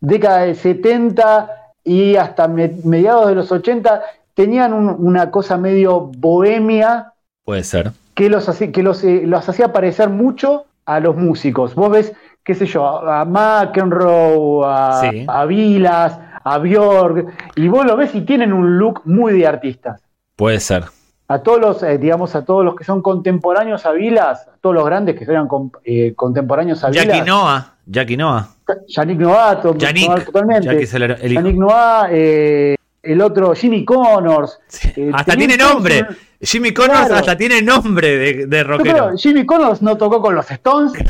década de 70 y hasta me- mediados de los 80 tenían un- una cosa medio bohemia Puede ser. que los, hacía- que los, eh, los hacía parecer mucho a los músicos. Vos ves, qué sé yo, a McEnroe, a, Sí. a Vilas, a Björk, y vos lo ves y tienen un look muy de artistas. Puede ser. A todos los, eh, digamos, a todos los que son contemporáneos a Vilas, a todos los grandes que eran con- eh, contemporáneos a Jackie Vilas. Noah, Jackie Noah. Yannick Noah, Yannick. totalmente. Jackie. Yannick Noah, eh, el otro, Jimmy Connors. Sí. Eh, hasta tiene nombre. Jimmy Connors Claro. hasta tiene nombre de, rockero. creo, Jimmy Connors no tocó con los Stones.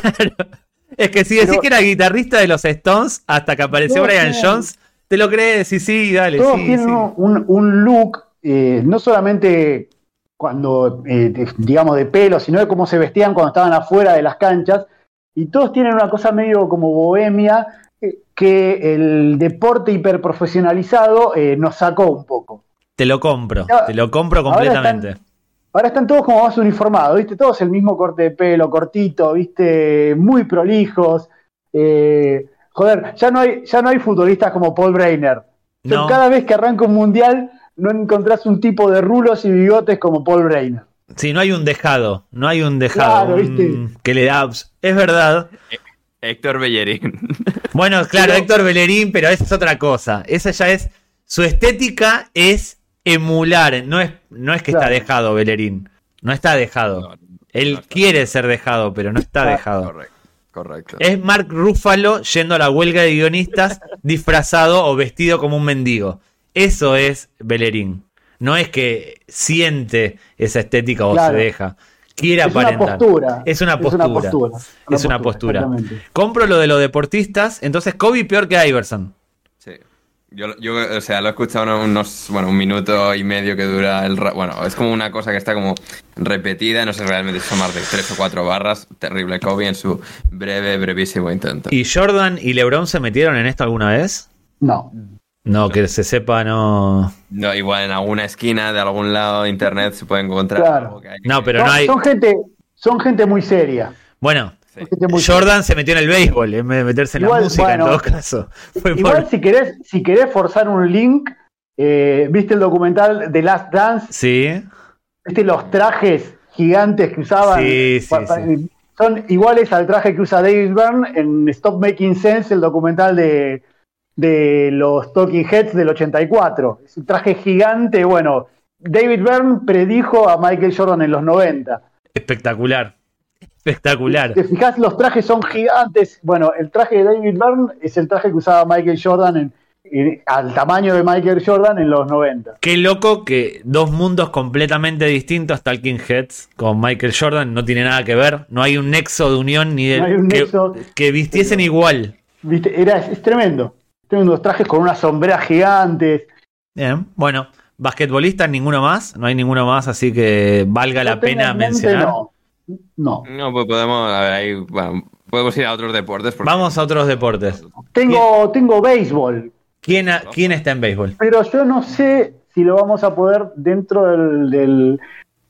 Es que si decís Pero- que era guitarrista de los Stones hasta que apareció Brian Jones, te lo crees, sí, sí, dale, Todos sí, tienen sí. Un, un look, eh, no solamente cuando, eh, de- digamos, de pelo, sino de cómo se vestían cuando estaban afuera de las canchas. Y todos tienen una cosa medio como bohemia que el deporte hiperprofesionalizado eh, nos sacó un poco. Te lo compro, te lo compro ahora completamente. están- Ahora están todos como más uniformados, ¿viste? Todos el mismo corte de pelo, cortito, ¿viste? Muy prolijos. Eh, joder, ya no, hay, ya no hay futbolistas como Paul Breiner. No. Cada vez que arranca un mundial, no encontrás un tipo de rulos y bigotes como Paul Breiner. Sí, no hay un dejado, no hay un dejado Claro, un- ¿viste? que le da. Es verdad. Héctor Bellerín. Bueno, claro, Pero- Héctor Bellerín, pero esa es otra cosa. Esa ya es. Su estética es emular, no es, no es que está dejado Bellerín. No está dejado. No, Él no está. quiere ser dejado, pero no está Ah, dejado. Correcto, correcto. Es Mark Ruffalo yendo a la huelga de guionistas disfrazado o vestido como un mendigo. Eso es Bellerín. No es que siente esa estética o Claro. se deja. Quiere Es una postura. Es una postura. Es una postura. Es una postura. exactamente. Compro lo de los deportistas. Entonces, Kobe peor que Iverson. Sí. Yo, yo, o sea, lo he escuchado unos, bueno, un minuto y medio que dura el... Bueno, es como una cosa que está como repetida, no sé realmente si son más de tres o cuatro barras. Terrible Kobe en su breve, brevísimo intento. ¿Y Jordan y LeBron se metieron en esto alguna vez? No. No, que se sepa, no. No, igual en alguna esquina de algún lado de internet se puede encontrar Claro. algo que hay que- No, pero no hay. son gente, son gente muy seria. Bueno, Sí. Muy Jordan se metió en el béisbol en vez de meterse en la música bueno, en todo caso. Fue por- Igual si querés, si querés forzar un link, eh, ¿viste el documental de Last Dance? Sí. ¿Viste los trajes gigantes que usaban? Sí, sí. Son iguales al traje que usa David Byrne en Stop Making Sense, el documental de, de los Talking Heads del 84. Es un traje gigante, bueno, David Byrne predijo a Michael Jordan en los 90. Espectacular. Espectacular. Te fijas, los trajes son gigantes. Bueno, el traje de David Byrne es el traje que usaba Michael Jordan en, al tamaño de Michael Jordan en los 90. Qué loco que dos mundos completamente distintos, Talking Heads con Michael Jordan, no tiene nada que ver. No hay un nexo de unión ni de No hay un que, nexo. que vistiesen igual. ¿Viste? Era, es tremendo. Tremendo. Los trajes con unas sombreras gigantes. Bien, bueno, basquetbolistas ninguno más, no hay ninguno más, así que valga la pena mencionar. No. no. No, pues podemos, a ver, ahí, bueno, podemos ir a otros deportes. porque- Vamos a otros deportes. Tengo, tengo béisbol, ¿Quién, quién está en béisbol? pero yo no sé si lo vamos a poder dentro del, del,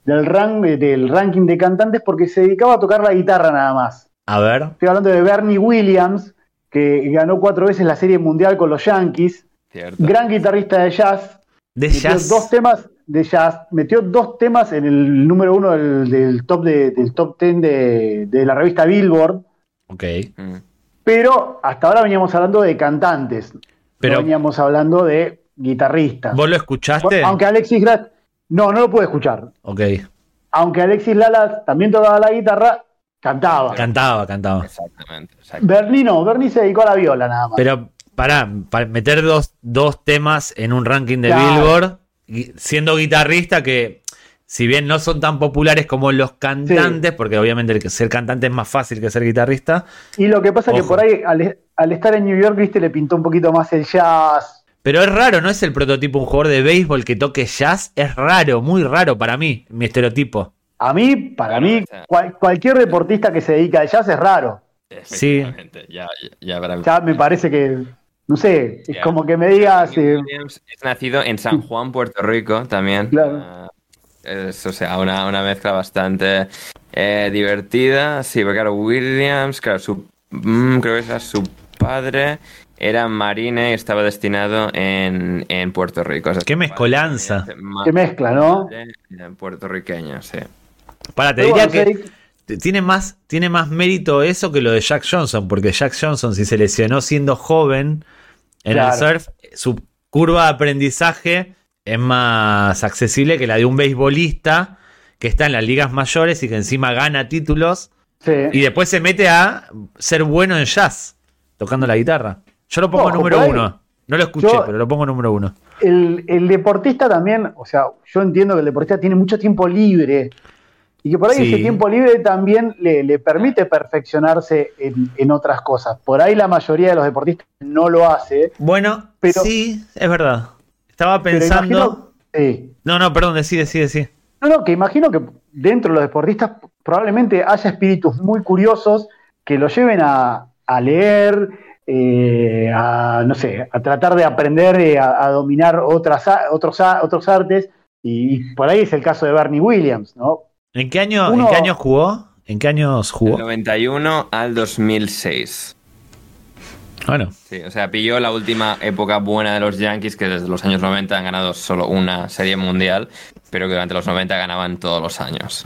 del, ran- del ranking de cantantes porque se dedicaba a tocar la guitarra nada más. A ver. Estoy hablando de Bernie Williams, que ganó cuatro veces la Serie Mundial con los Yankees. Cierto. Gran guitarrista de jazz. De Metió jazz. dos temas de jazz. Metió dos temas en el número uno del, del top, de, del top ten de, de la revista Billboard. Ok. Mm. Pero hasta ahora veníamos hablando de cantantes. Pero- no veníamos hablando de guitarristas. ¿Vos lo escuchaste? Aunque Alexis Lalas. No, no lo pude escuchar. Ok. Aunque Alexis Lalas también tocaba la guitarra, cantaba. Cantaba, cantaba. Exactamente. exacto. Bernie no, Bernie se dedicó a la viola nada más. Pero pará, para meter dos, dos temas en un ranking de Claro. Billboard, siendo guitarrista que si bien no son tan populares como los cantantes, porque obviamente el que ser cantante es más fácil que ser guitarrista, Y lo que pasa es que por ahí, al, al estar en New York, viste, le pintó un poquito más el jazz. pero es raro, no es el prototipo un jugador de béisbol que toque jazz, es raro, muy raro para mí, mi estereotipo. A mí, para Bueno, mí, o sea- cual- cualquier deportista que se dedica al jazz es raro. Sí. Ya, ya, ya verá. Ya me parece que, no sé, es como que me digas, eh, Williams es nacido en San Juan, Puerto Rico, también. Claro. Es, o sea, una, una mezcla bastante eh, divertida. Sí, porque claro, Williams, claro, su, mm, creo que era su padre, era marine y estaba destinado en, en Puerto Rico. O sea, Qué padre mezcolanza. que mezcla, ¿no? Era Puertorriqueño, sí. Para, te diría que tiene más, tiene más mérito eso que lo de Jack Johnson, porque Jack Johnson, si se lesionó siendo joven en Claro. el surf, su curva de aprendizaje es más accesible que la de un beisbolista que está en las ligas mayores y que encima gana títulos sí. y después se mete a ser bueno en jazz, tocando la guitarra. Yo lo pongo número ahí. uno. No lo escuché, Yo- pero lo pongo número uno. el, el deportista también, o sea, yo entiendo que el deportista tiene mucho tiempo libre y que por ahí Sí. ese tiempo libre también le, le permite perfeccionarse en, en otras cosas. Por ahí la mayoría de los deportistas no lo hace, Bueno, Pero- sí, es verdad. Estaba pensando. imagino, sí. No, no, perdón, decide, decide, decide. No, no, que imagino que dentro de los deportistas probablemente haya espíritus muy curiosos que lo lleven a, a leer, eh, a, no sé, a tratar de aprender eh, a, a dominar otras, otros, otros artes. Y, y por ahí es el caso de Bernie Williams, ¿no? ¿En qué año, Uno- ¿en qué año jugó? ¿En qué años Del jugó? 91 al 2006. Bueno, Sí, o sea, pilló la última época buena de los Yankees, que desde los años 90 han ganado solo una serie mundial, pero que durante los 90 ganaban todos los años.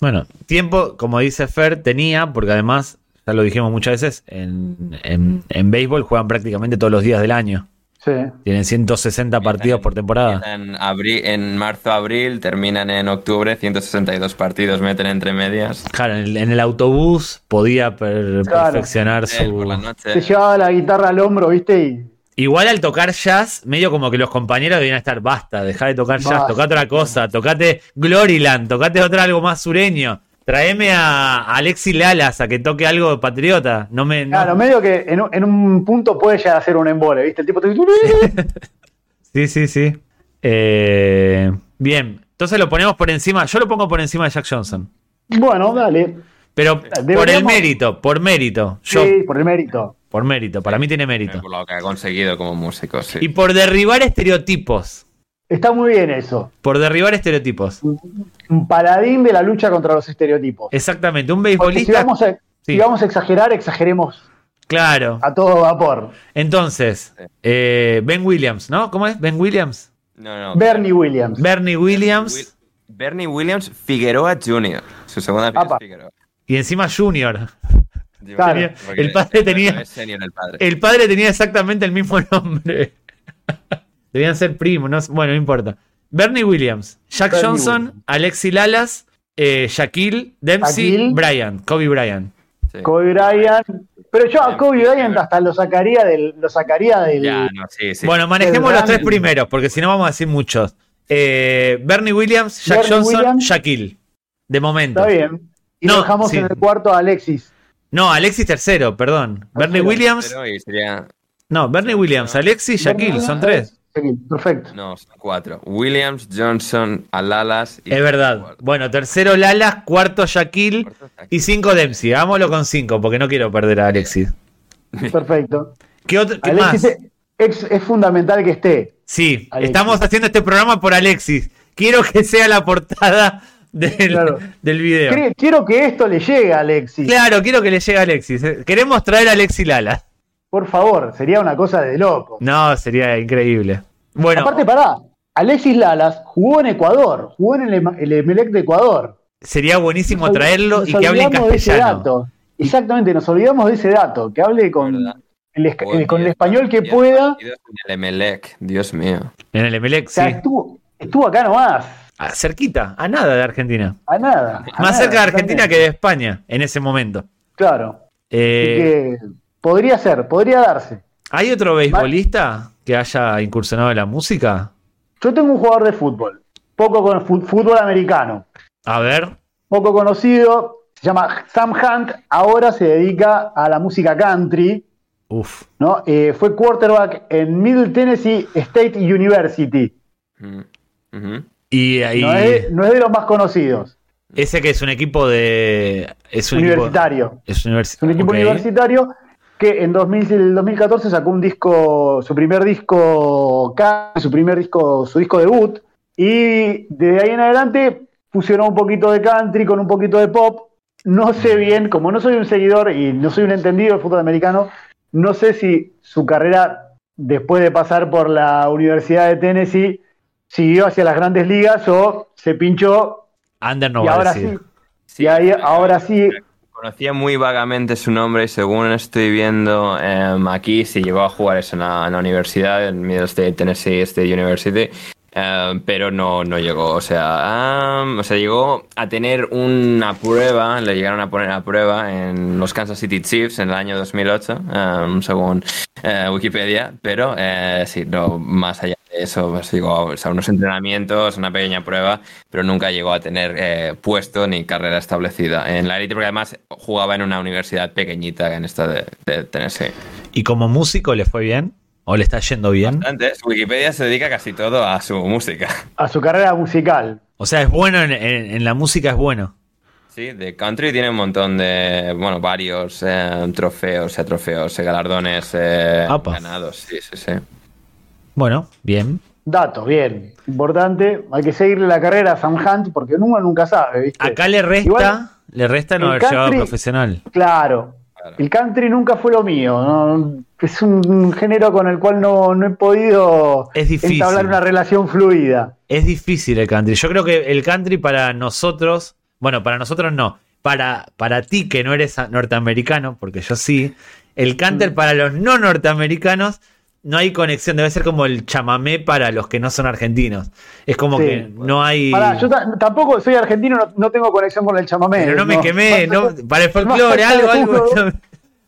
bueno, tiempo, como dice Fer, tenía, porque además, ya lo dijimos muchas veces, en, en, en béisbol juegan prácticamente todos los días del año. Sí. Tienen 160 partidos por temporada. En, abri- en marzo, abril, terminan en octubre, 162 partidos meten entre medias. Claro, en el, en el autobús podía per- Claro. perfeccionar por la su... noche. Se llevaba la guitarra al hombro, ¿viste? Y Igual al tocar jazz, medio como que los compañeros debían estar, basta, dejá de tocar jazz, Basta. tocate otra cosa, tocate Gloryland, tocate otra algo más sureño. Traeme a Alexis Lalas a que toque algo de patriota. No me. no- claro, medio que en un, en un punto puede llegar a ser un embole, ¿viste? El tipo te Sí, sí, sí. Eh, bien, entonces lo ponemos por encima. Yo lo pongo por encima de Jack Johnson. Bueno, dale. Pero por el mérito, por mérito. Yo, Sí, por el mérito. por mérito. Para mí tiene mérito. Por lo que ha conseguido como músico, sí. Y por derribar estereotipos. Está muy bien eso. Por derribar estereotipos. Un paladín de la lucha contra los estereotipos. Exactamente. Un si beisbolista. vamos, a, Sí. si vamos a exagerar, exageremos Claro. a todo vapor. Entonces, eh, Ben Williams, ¿no? ¿Cómo es? Ben Williams. No, no. Bernie Williams. Bernie Williams. Will- Bernie Williams Figueroa Jr. Su segunda apellido es Figueroa. Y encima Junior. Claro. El padre tenía-. El padre tenía exactamente el mismo nombre. Debían ser primos, no bueno, no importa. Bernie Williams, Jack Bernie Johnson, Williams. Alexi Lalas, eh, Shaquille, Dempsey, Shaquille. Bryant, Kobe Bryant. Sí. Kobe Bryant, pero yo a Kobe Bryant hasta lo sacaría del. Lo sacaría del Ya, no, sí, sí. Bueno, manejemos los tres primeros, porque si no vamos a decir muchos. Eh, Bernie Williams, Jack Bernie Johnson, Williams. Shaquille. De momento. Está bien. Y No, dejamos sí. en el cuarto a Alexis. No, Alexis tercero, perdón. Bernie. Williams. Sería. No, Bernie Williams, Alexis, Shaquille, son tres. Perfecto. No, son cuatro. Williams, Johnson, Alalas y. Es verdad. Bueno, tercero Lalas, cuarto Shaquille y cinco Dempsey. Hagámoslo con cinco, porque no quiero perder a Alexis. Perfecto. ¿Qué, otro, qué Alexis más? es, es fundamental que esté. Sí, Alexis. estamos haciendo este programa por Alexis. Quiero que sea la portada del, Claro. del video. Quiero que esto le llegue a Alexis. Claro, quiero que le llegue a Alexis. Eh, Queremos traer a Alexis Lala. Por favor, sería una cosa de loco. No, sería increíble. Bueno, Aparte, pará. Alexis Lalas jugó en Ecuador, jugó en el, Em- el Emelec de Ecuador. sería buenísimo Nos traerlo nos y que hable en olvidamos de ese castellano. dato. Exactamente, nos olvidamos de ese dato, que hable con el, español que pueda. en El Emelec, Dios mío. En el Emelec, O sí. sea, estuvo, estuvo acá nomás, Ah, cerquita, a nada de Argentina. a nada. a Más nada, cerca de Argentina que de España en ese momento. Claro. Eh, Así que podría ser, podría darse. ¿Hay otro beisbolista que haya incursionado en la música? Yo tengo un jugador de fútbol, poco con fútbol americano, A ver. poco conocido, se llama Sam Hunt, ahora se dedica a la música country, Uf. ¿no? Eh, fue quarterback en Middle Tennessee State University. Mm. Y ahí. No es, no es de los más conocidos, Ese que es un equipo de. Es un universitario. Equipo, es universi- Es un equipo universitario que en 2000 el 2014 sacó un disco, su primer disco, country, su primer disco, su disco debut, y desde ahí en adelante fusionó un poquito de country con un poquito de pop. No sé bien, como no soy un seguidor y no soy un entendido del fútbol americano, no sé si su carrera, después de pasar por la Universidad de Tennessee, siguió hacia las grandes ligas o se pinchó Ander no y va a ahora decir. sí. Y ahí, ahora sí, Conocía muy vagamente su nombre y según estoy viendo em, aquí, sí llegó a jugar eso en la, en la universidad, en Middle State Tennessee State University, em, pero no, no llegó. O sea, o sea, llegó a tener una prueba, le llegaron a poner a prueba en los Kansas City Chiefs en el año 2008, em, según eh, Wikipedia, pero eh, sí, no más allá de eso, pues llegó a unos entrenamientos, una pequeña prueba, pero nunca llegó a tener eh, puesto ni carrera establecida en la élite, porque además jugaba en una universidad pequeñita en esta de, de Tennessee. ¿Y como músico le fue bien? ¿O le está yendo bien? Antes, Wikipedia se dedica casi todo a su música. a su carrera musical. O sea, es bueno en, en- en la música, es bueno. Sí, de country tiene un montón de, bueno, varios eh, trofeos, sea, trofeos, eh, galardones eh, ganados. Sí, sí, sí. Bueno, bien. Datos, bien. Importante. Hay que seguirle la carrera a Sam Hunt porque uno nunca sabe, ¿viste? Acá le resta, Igual, le resta no haber llegado a country- profesional. Claro. El country nunca fue lo mío. ¿no? Es un género con el cual no, no he podido Es difícil. entablar una relación fluida. Es difícil el country. Yo creo que el country para nosotros, bueno, para nosotros no, para, para ti que no eres norteamericano, porque yo sí, el country Mm. para los no norteamericanos no hay conexión, debe ser como el chamamé para los que no son argentinos. Es como Sí. que no hay... Pará, yo ta- tampoco soy argentino, no, no tengo conexión con el chamamé. Pero no me quemé, Más no, allá- para el folclore, algo, algo. uno-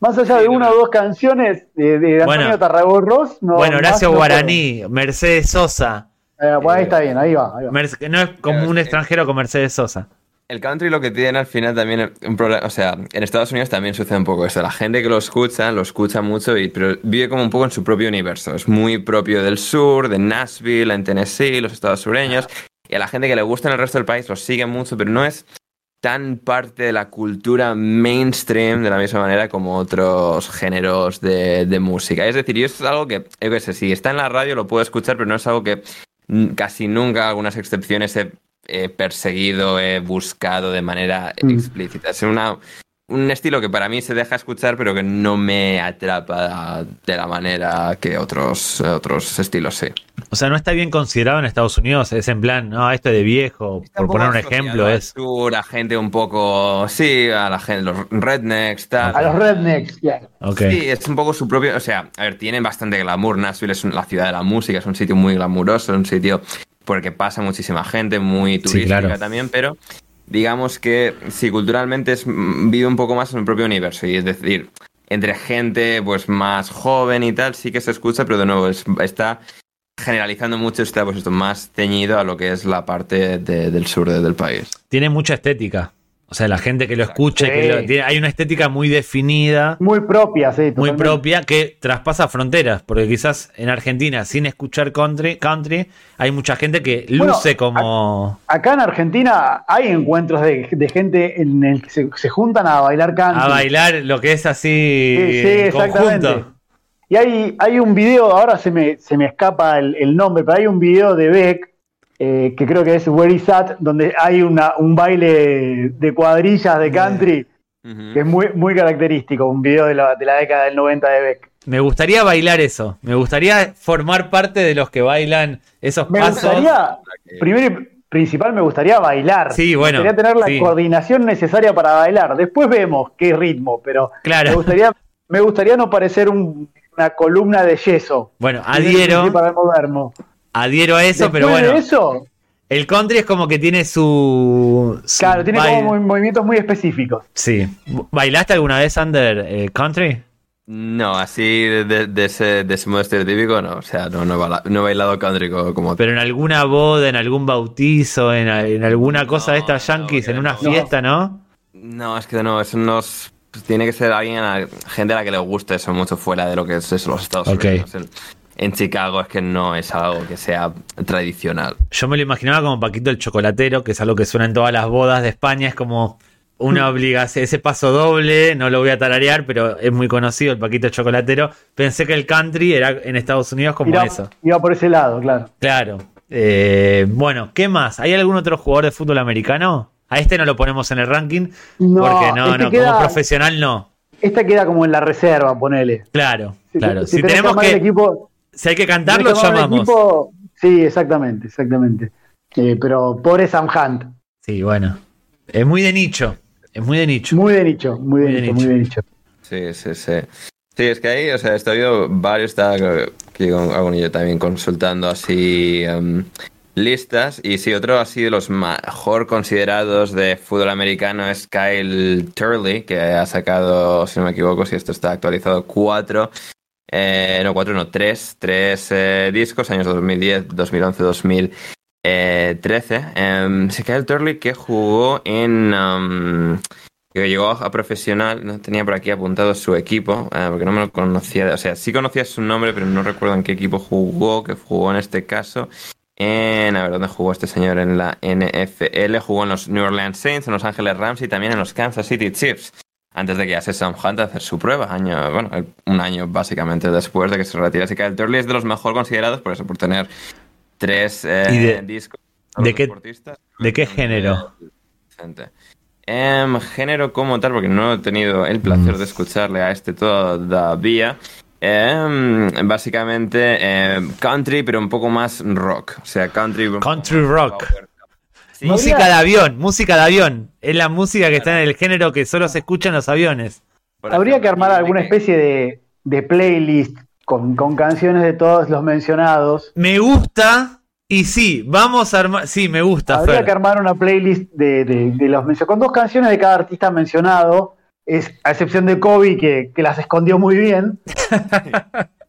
Más allá de una o dos canciones de, de Antonio Bueno. Tarragorros, no. bueno, Horacio más no Guaraní, Mercedes Sosa. Eh, bueno, ahí está bien, ahí va. Ahí va. No es como un extranjero con Mercedes Sosa. El country lo que tiene al final también un problema, o sea, en Estados Unidos también sucede un poco eso. La gente que lo escucha, lo escucha mucho, y, pero vive como un poco en su propio universo. Es muy propio del sur, de Nashville, en Tennessee, los estados sureños. Y a la gente que le gusta en el resto del país lo sigue mucho, pero no es tan parte de la cultura mainstream de la misma manera como otros géneros de, de música. Es decir, y eso es algo que, yo qué sé, si está en la radio lo puedo escuchar, pero no es algo que casi nunca, algunas excepciones, he, he perseguido, he buscado de manera Mm. explícita. Es una, un estilo que para mí se deja escuchar, pero que no me atrapa de la manera que otros, otros estilos sí. O sea, no está bien considerado en Estados Unidos. Es en plan, no, esto es de viejo. Por poner un ejemplo, es. sur, a gente un poco, sí, a la gente, los rednecks, tal. A los rednecks. Sí, es un poco su propio, o sea, a ver, tienen bastante glamour, Nashville es la ciudad de la música, es un sitio muy glamuroso, un sitio por el que pasa muchísima gente, muy turística claro. también, pero digamos que sí, culturalmente es, mm, vive un poco más en el propio universo, y es decir, entre gente pues más joven y tal, sí que se escucha, pero de nuevo es- está generalizando mucho, está pues esto más teñido a lo que es la parte de- del sur de- del país. Tiene mucha estética. O sea, la gente que lo escuche, Sí. que lo- tiene- hay una estética muy definida, Muy propia, sí. muy propia, que traspasa fronteras. Porque quizás en Argentina, sin escuchar country, country hay mucha gente que Bueno, luce como. Acá en Argentina hay encuentros de, de gente en el que se, se juntan a bailar country. a bailar lo que es así Sí, sí, en exactamente. conjunto. Y hay, hay un video, ahora se me, se me escapa el, el nombre, pero hay un video de Beck, eh, que creo que es Where Is At, donde hay una, un baile de cuadrillas de country, que es muy, muy característico, un video de la, de la década del 90 de Beck. Me gustaría bailar eso. Me gustaría formar parte de los que bailan esos Me pasos. gustaría, primero y principal, me gustaría bailar. Sí, bueno, Me gustaría tener la sí. coordinación necesaria para bailar. Después vemos qué ritmo, pero Claro. me gustaría, me gustaría no parecer un- una columna de yeso. Bueno, adhiero, Para el moderno. Adhiero a eso, pero bueno. de eso, El country es como que tiene su. su claro, tiene baile. como movi- movimientos muy específicos. Sí. ¿Bailaste alguna vez under eh, country? No, así de, de- de ese, de ese modo estereotípico, no. O sea, no, no, he baila- no he bailado country co- como, Pero en alguna boda, en algún bautizo, en, en alguna cosa de No, estas no, yankees, en no. una fiesta, ¿no? No, es que de nuevo, eso nos. pues, tiene que ser alguien, a la- gente a la que le guste eso mucho fuera de lo que es eso, los Estados. Unidos. En, Chicago es que no es algo que sea tradicional. Yo me lo imaginaba como Paquito el Chocolatero, que es algo que suena en todas las bodas de España, es como una obligación, ese paso doble, no lo voy a tararear, pero es muy conocido el Paquito el Chocolatero. Pensé que el country era en Estados Unidos como Iba, eso. iba por ese lado, claro. Claro. Eh, bueno, ¿qué más? ¿Hay algún otro jugador de fútbol americano? A este no lo ponemos en el ranking, No, porque no, este no, queda- como profesional no. Esta queda como en la reserva, ponele. Claro, Si, claro. si tenemos que, el equipo, si hay que cantar, lo llamamos. equipo- sí, exactamente, exactamente. Eh, pero pobre Sam Hunt, Sí, bueno. Es muy de nicho. Es muy de nicho. muy de nicho, muy de Muy de nicho, nicho. muy de nicho. Sí, sí, sí. Sí, es que ahí, o sea, estoy viendo varios, estaba que con yo también consultando así em, listas. Y sí, otro así de los mejor considerados de fútbol americano es Kyle Turley, que ha sacado, si no me equivoco, si esto está actualizado, cuatro. Eh, no, cuatro, no, tres, tres eh, discos, años 2010, 2011, 2013. Em, sí, Kyle Turley que jugó en... em, que llegó a profesional, no tenía por aquí apuntado su equipo, eh, porque no me lo conocía, o sea, sí conocía su nombre, pero no recuerdo en qué equipo jugó, que jugó en este caso. En, a ver, ¿dónde jugó este señor? En la NFL, jugó en los New Orleans Saints, en Los Ángeles Rams y también en los Kansas City Chiefs. Antes de que llegase Sam Hunt a hacer su prueba, año, bueno, un año básicamente después de que se retira. Así que el Turley es de los mejor considerados, por eso, por tener tres eh, ¿Y de- discos. de qué- deportistas. de qué género? Em, género como tal, porque no he tenido el placer Mm. de escucharle a este todavía. Em, básicamente em, country, pero un poco más rock. O sea, country. Country rock. power. Sí, Música de avión, música de avión. Es la música que está en el género que solo se escucha en los aviones. Habría que armar alguna especie de, de playlist con, con canciones de todos los mencionados. Me gusta. Y sí, vamos a armar. Sí, me gusta, Habría Fer. que armar una playlist de, de- de los mencionados, con dos canciones de cada artista mencionado, es, a excepción de Kobe, que, que las escondió muy bien.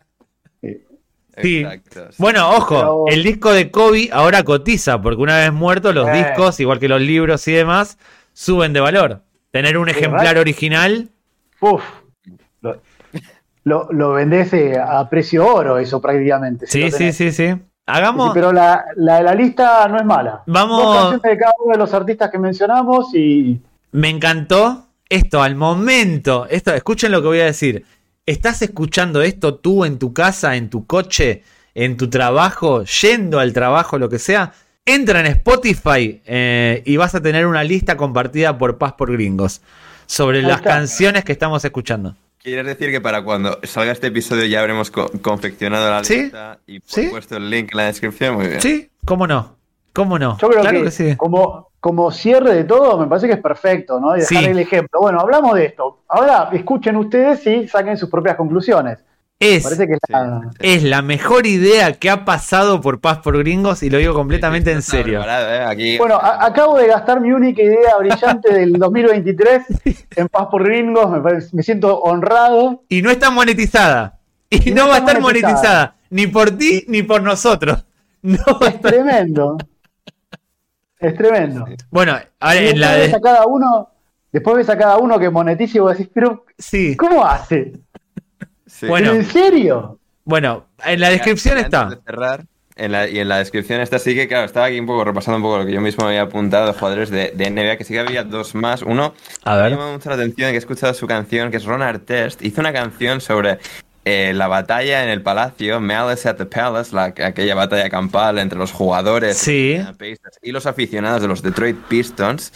Sí. Exacto, sí. Bueno, ojo, Pero- el disco de Kobe ahora cotiza, porque una vez muertos los Eh. discos, igual que los libros y demás, suben de valor. Tener un ejemplar ¿verdad? original, Uf, lo, lo, lo vendés eh, a precio oro, eso prácticamente. si sí, sí, sí, sí. Sí, Hagamos, pero la, la, la lista no es mala. Vamos- Dos canciones de cada uno de los artistas que mencionamos y me encantó esto al momento. Esto, escuchen lo que voy a decir. ¿Estás escuchando esto tú en tu casa, en tu coche, en tu trabajo, yendo al trabajo, lo que sea? Entra en Spotify eh, y vas a tener una lista compartida por Paz por Gringos sobre las canciones que estamos escuchando. ¿Quieres decir que para cuando salga este episodio ya habremos co- confeccionado la Sí, lista y sí. puesto el link en la descripción? Muy bien. Sí, ¿cómo no? ¿Cómo no? yo creo claro que, que, sí. como, como cierre de todo me parece que es perfecto, ¿no? Y dejar Sí. el ejemplo. Bueno, hablamos de esto. Ahora escuchen ustedes y saquen sus propias conclusiones. Es, Parece que es Sí, la- es la mejor idea que ha pasado por Paz por Gringos y lo digo completamente en serio. ¿eh? Aquí, Bueno, a- acabo de gastar mi única idea brillante del 2023 en Paz por Gringos. Me, parece- me siento honrado. Y no está monetizada. Y, Y no, no va a estar monetizada. monetizada. Ni por ti ni por nosotros. No Es estar- tremendo. Es tremendo. Bueno, ahora en la después ves de... a cada uno, después ves a cada uno que monetiza y vos decís, pero Sí. ¿cómo hace? sí. Bueno. ¿Pero ¿En serio? Bueno, en la descripción antes está. de cerrar, en la- y en la descripción está sí que, claro, estaba aquí un poco repasando un poco lo que yo mismo había apuntado de jugadores de, de NBA, que sí que había dos más. Uno, A me ha ver. llamado mucho la atención que he escuchado su canción, que es Ron Artest. Hizo una canción sobre eh, la batalla en el palacio, Malice at the Palace, la, aquella batalla campal entre los jugadores Sí. y los aficionados de los Detroit Pistons.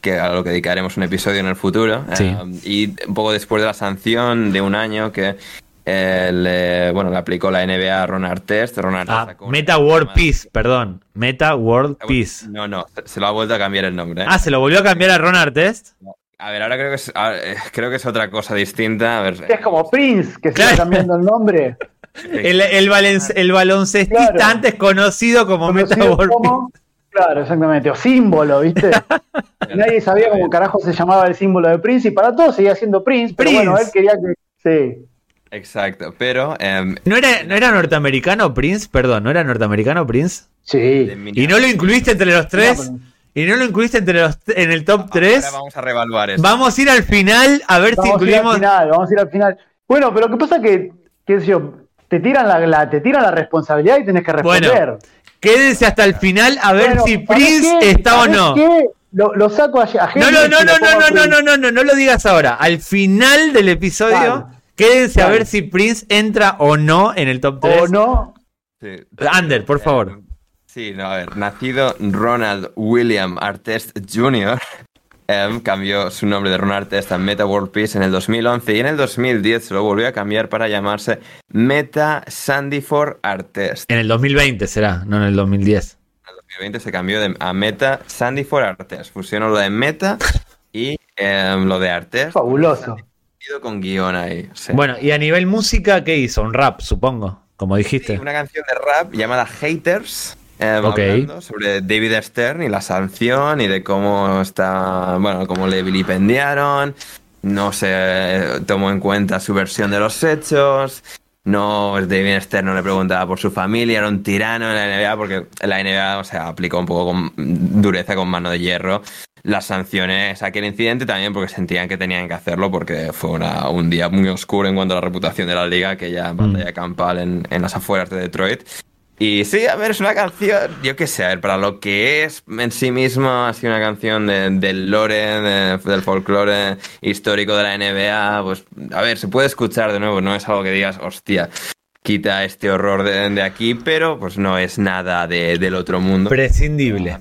Que a lo que dedicaremos un episodio en el futuro. Sí. Um, y un poco después de la sanción de un año que eh, le, bueno, le aplicó la NBA a Ron Artest. Ron Artest Ah, Meta World Peace, perdón. Meta World Peace. No, no, se lo ha vuelto a cambiar el nombre. ¿eh? Ah, ¿se lo volvió a cambiar a Ron Artest? A ver, ahora creo que es, eh, creo que es otra cosa distinta. A ver, Es como Prince, que se está cambiando el nombre. El, el, valen- el baloncestista Claro. antes conocido como Conocido como- Claro, exactamente. O símbolo, ¿viste? Nadie sabía cómo carajo se llamaba el símbolo de Prince y para todos seguía siendo Prince, pero Prince. bueno, él quería que. Sí. Exacto, pero em, ¿No era, ¿No era norteamericano Prince? Perdón, ¿no era norteamericano Prince? Sí. ¿Y no lo incluiste entre los tres? No, ¿Y no lo incluiste entre los, en el top Ahora 3? vamos a revaluar eso. Vamos a ir al final a ver si Vamos a ir al incluimos. final, vamos a ir al final. Bueno, pero lo que pasa es que, qué sé yo, te tiran la, la- te tiran la responsabilidad y tenés que responder. Bueno, Quédense hasta el final a ver Bueno, si ¿sabés Prince qué? está o ¿Sabés no. qué? Lo, lo saco a, a No, no, no, no, no, no, no, no, no, no, no lo digas ahora. Al final del episodio, quédense a ver si Prince entra o no en el top 3. O no. Sí. Ander, por favor. Sí, no, a ver, nacido Ronald William Artest Jr., em, cambió su nombre de Ronald Artest a Meta World Peace en el 2011 y en el 2010 se lo volvió a cambiar para llamarse Meta Sandyford Artest. En el 2020 será, no en el 2010. En el 2020 se cambió de, a Meta Sandyford Artest. Fusionó lo de Meta y em, lo de Artest. Fabuloso. Ido con guion ahí. sí. Bueno, y a nivel música, ¿qué hizo? Un rap, supongo, como Sí, dijiste. una canción de rap llamada Haters. Eh, hablando sobre David Stern y la sanción y de cómo está, bueno, cómo le vilipendiaron, no se tomó en cuenta su versión de los hechos, no, David Stern no le preguntaba por su familia, era un tirano en la NBA porque la NBA, o sea, aplicó un poco con dureza, con mano de hierro las sanciones a aquel incidente también porque sentían que tenían que hacerlo porque fue una- un día muy oscuro en cuanto a la reputación de la liga, aquella batalla campal en, en las afueras de Detroit. Y sí, a ver, es una canción, yo qué sé, a ver, para lo que es en sí mismo, ha sido una canción de- del lore, de- del folclore histórico de la NBA, pues, a ver, se puede escuchar de nuevo, no es algo que digas, hostia, quita este horror de, de aquí, pero pues no es nada de- del otro mundo. Prescindible.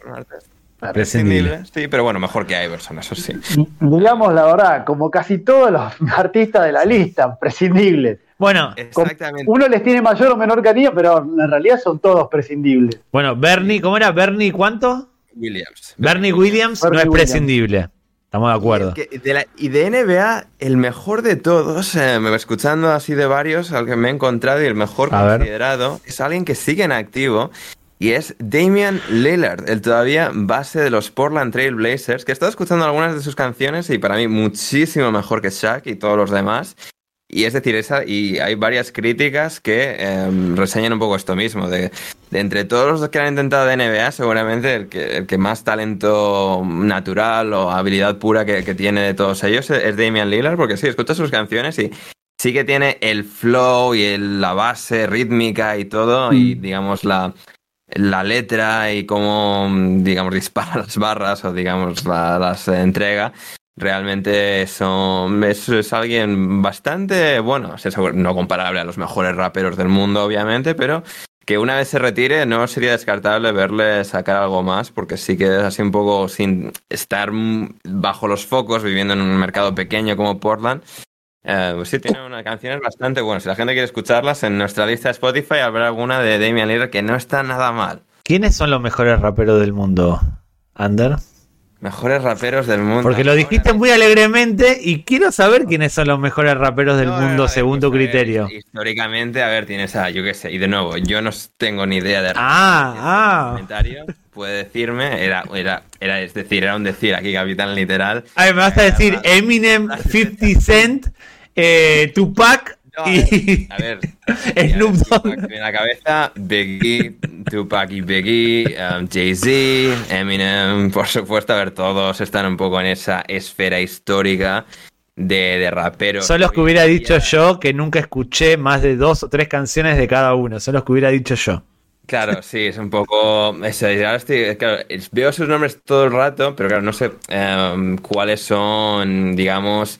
Prescindible. Sí, pero bueno, mejor que Iverson, eso sí. Digamos la verdad, como casi todos los artistas de la lista, prescindibles. Bueno, Exactamente. Uno les tiene mayor o menor cariño, pero en realidad son todos prescindibles. bueno, Bernie, ¿cómo era? Bernie, ¿cuánto? Williams. Bernie Williams Bernie no es Williams. prescindible. Estamos de acuerdo. Y, de la- y de NBA, el mejor de todos, eh, me va escuchando así de varios, al que me he encontrado, y el mejor A ver. considerado es alguien que sigue en activo. Y es Damian Lillard, el todavía base de los Portland Trail Blazers, que he estado escuchando algunas de sus canciones y para mí muchísimo mejor que Shaq y todos los demás. Y es decir, esa, y hay varias críticas que em, reseñan un poco esto mismo, de, de entre todos los que han intentado de NBA, seguramente el que, el que más talento natural o habilidad pura que, que tiene de todos ellos es, Damian Lillard, porque sí, escuchas sus canciones y sí que tiene el flow y el- la base rítmica y todo, y digamos la, la letra y cómo, digamos, dispara las barras o, digamos, la- las entrega. Realmente son, es, alguien bastante, bueno, no comparable a los mejores raperos del mundo, obviamente, pero que una vez se retire no sería descartable verle sacar algo más, porque sí que es así un poco sin estar bajo los focos, viviendo en un mercado pequeño como Portland. Eh, pues sí, tiene unas canciones bastante buenas. Si la gente quiere escucharlas, en nuestra lista de Spotify habrá alguna de Damian Lillard que no está nada mal. ¿Quiénes son los mejores raperos del mundo, Ander? Mejores raperos del mundo. Porque lo dijiste muy alegremente y quiero saber quiénes son los mejores raperos del no, mundo no, según tu a ver, criterio. Históricamente, a ver, tienes a, yo qué sé, y de nuevo, yo no tengo ni idea de Ah, ah. comentario. Puede decirme, era, era, era, es decir, era un decir aquí, capitán literal. Ay, me vas a decir Eminem, 50 Cent, eh, Tupac No, y A ver, Snoop ya, Dogg. En la cabeza, Biggie, Tupac y Biggie, um, Jay-Z, Eminem, por supuesto, a ver, todos están un poco en esa esfera histórica de, de raperos. Son los que hubiera dicho yo que nunca escuché más de dos o tres canciones de cada uno. Son los que hubiera dicho yo. Claro, sí, es un poco. eso, y ahora estoy- claro, es- veo sus nombres todo el rato, pero claro, no sé em, cuáles son, digamos,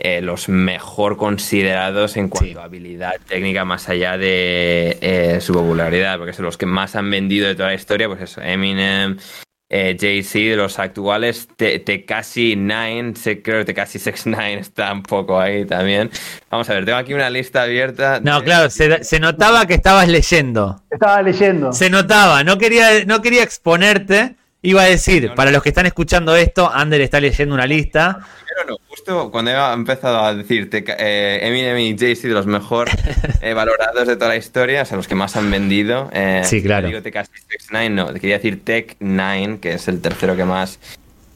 eh, los mejor considerados en cuanto Sí. a habilidad técnica más allá de eh, su popularidad, porque son los que más han vendido de toda la historia, pues eso, Eminem. Eh, Jay-Z de los actuales, Te- Tekashi 9, sé- creo que Tekashi 69 está un poco ahí también. Vamos a ver, tengo aquí una lista abierta. No, de- claro, se, se notaba que estabas leyendo. Estaba leyendo. Se notaba, no quería, no quería exponerte. Iba a decir, para los que están escuchando esto, Ander está leyendo una lista. Pero no, justo cuando he empezado a decirte eh, Eminem y Jay-Z de los mejor eh, valorados de toda la historia, o sea, los que más han vendido. eh, Sí, claro. Digo Tekashi 69, no, quería decir Tech 9, que es el tercero que más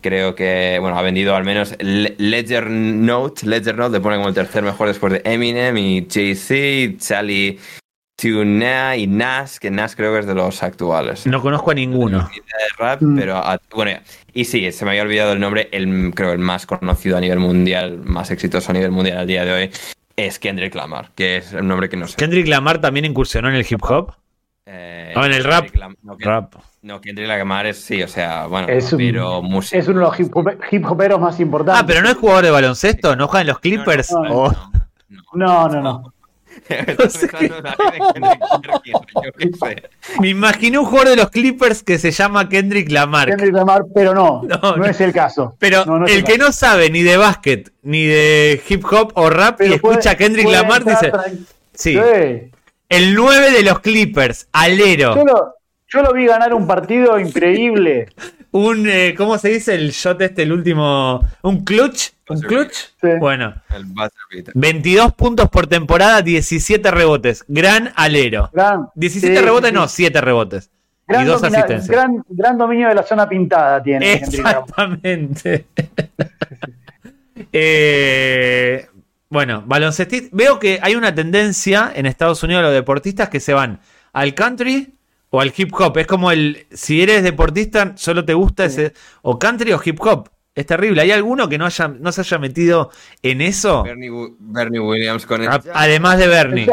creo que, bueno, ha vendido al menos Le- Ledger Note. Ledger Note le pone como el tercer mejor después de Eminem y Jay-Z, Charlie Tuna y Nas, que Nas creo que es de los actuales. No conozco a ninguno. Rap, Mm. pero a- bueno, y sí, se me había olvidado el nombre, el creo el más conocido a nivel mundial, más exitoso a nivel mundial al día de hoy, es Kendrick Lamar, que es el nombre que no sé. Kendrick Lamar también incursionó en el hip hop. Eh, Ah, en el rap. Lam- no, Rap. no, Kendrick Lamar es sí, o sea, bueno, Es un- pero músico. Es uno de los hip, hop- hip hoperos más importantes. Ah, pero no es jugador de baloncesto, no juega en los Clippers. no, no. o- No, no, no. Me imaginé un jugador de los Clippers que se llama Kendrick Lamar. Kendrick Lamar, pero no, No, es el caso. Pero No, no es el que no sabe ni de básquet, ni de hip hop o rap y puede- escucha a Kendrick Lamar, dice: Sí, Sí. el 9 de los Clippers, Yo alero. lo, yo lo vi ganar un partido increíble. Un, eh, ¿cómo se dice el shot este, el último? ¿Un clutch? ¿Un clutch? Sí. Bueno, El buzzer beater. 22 puntos por temporada, 17 rebotes. Gran alero. Gran, 17 sí, rebotes, sí, no, sí. 7 rebotes. Gran, y dos domina- asistencias. gran, gran dominio de la zona pintada tiene. Exactamente. Eh, bueno, baloncestista. Veo que hay una tendencia en Estados Unidos de los deportistas que se van al country o al hip hop. Es como el. Si eres deportista, solo te gusta ese. O country o hip hop. Es terrible. ¿Hay alguno que no, haya, no se haya metido en eso? Bernie, Wi- Bernie Williams con el A- Además de Bernie.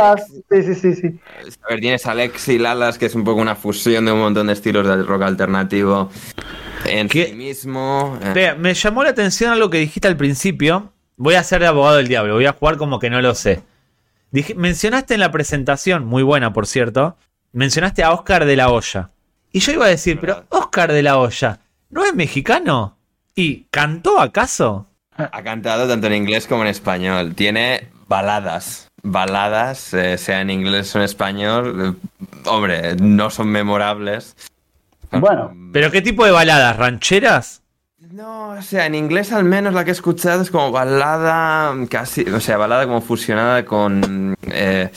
Sí, sí, sí, sí. A ver, tienes a Alexi Lalas, que es un poco una fusión de un montón de estilos del rock alternativo en ¿Qué? sí mismo. Eh, Vea, me llamó la atención algo que dijiste al principio. Voy a ser de abogado del diablo, voy a jugar como que no lo sé. Dije- mencionaste en la presentación, muy buena por cierto, mencionaste a Oscar de la Hoya. Y yo iba a decir, pero. Oscar de la Hoya, ¿no es mexicano? ¿Y cantó acaso? Ha cantado tanto en inglés como en español. Tiene baladas. Baladas, eh, sea en inglés o en español. eh, hombre, no son memorables. Bueno. ¿Pero qué tipo de baladas? ¿Rancheras? No, o sea, en inglés al menos la que he escuchado es como balada casi, o sea, balada como fusionada con... eh,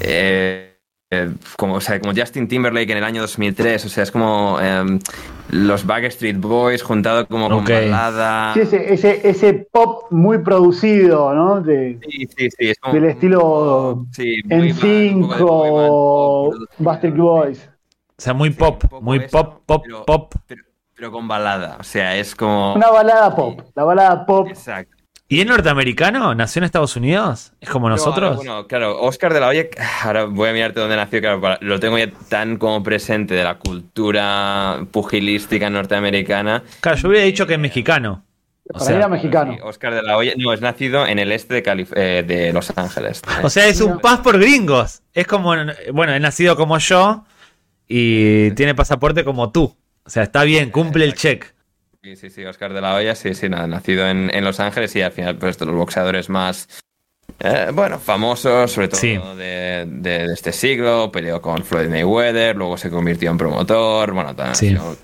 eh, eh, como, o sea, como Justin Timberlake en el año 2003, o sea, es como em, los Backstreet Boys juntado como con balada. Sí, ese, ese, ese pop muy producido, ¿no? De, Sí, sí, sí, es como- del estilo sí, en boy band, un 5 poco de boy band, o pop, Backstreet Boys. O sea, muy Sí, pop, muy eso, pop, pop, pero- pop. Pero, pero con balada, o sea, es como... Una balada pop. La balada pop. Exacto. ¿Y es norteamericano? ¿Nació en Estados Unidos? ¿Es como No, nosotros? ahora, bueno, claro, Oscar de la Hoya, ahora voy a mirarte dónde nació, claro, para- lo tengo ya tan como presente de la cultura pugilística norteamericana. Claro, yo hubiera dicho que es mexicano. O Para sea, mí era mexicano. Sí, Oscar de la Hoya, no, es nacido en el este de, Calif- eh, de Los Ángeles. O sea, es un paz por gringos. Es como, bueno, he nacido como yo y tiene pasaporte como tú. O sea, está bien, cumple el check. Sí, sí, sí, Oscar de la Hoya, sí, sí, nada, nacido en, en Los Ángeles y al final, pues, de los boxeadores más, eh, bueno, famosos, sobre todo Sí. de, de- de este siglo, peleó con Floyd Mayweather, luego se convirtió en promotor, bueno, ta- Sí. ha sido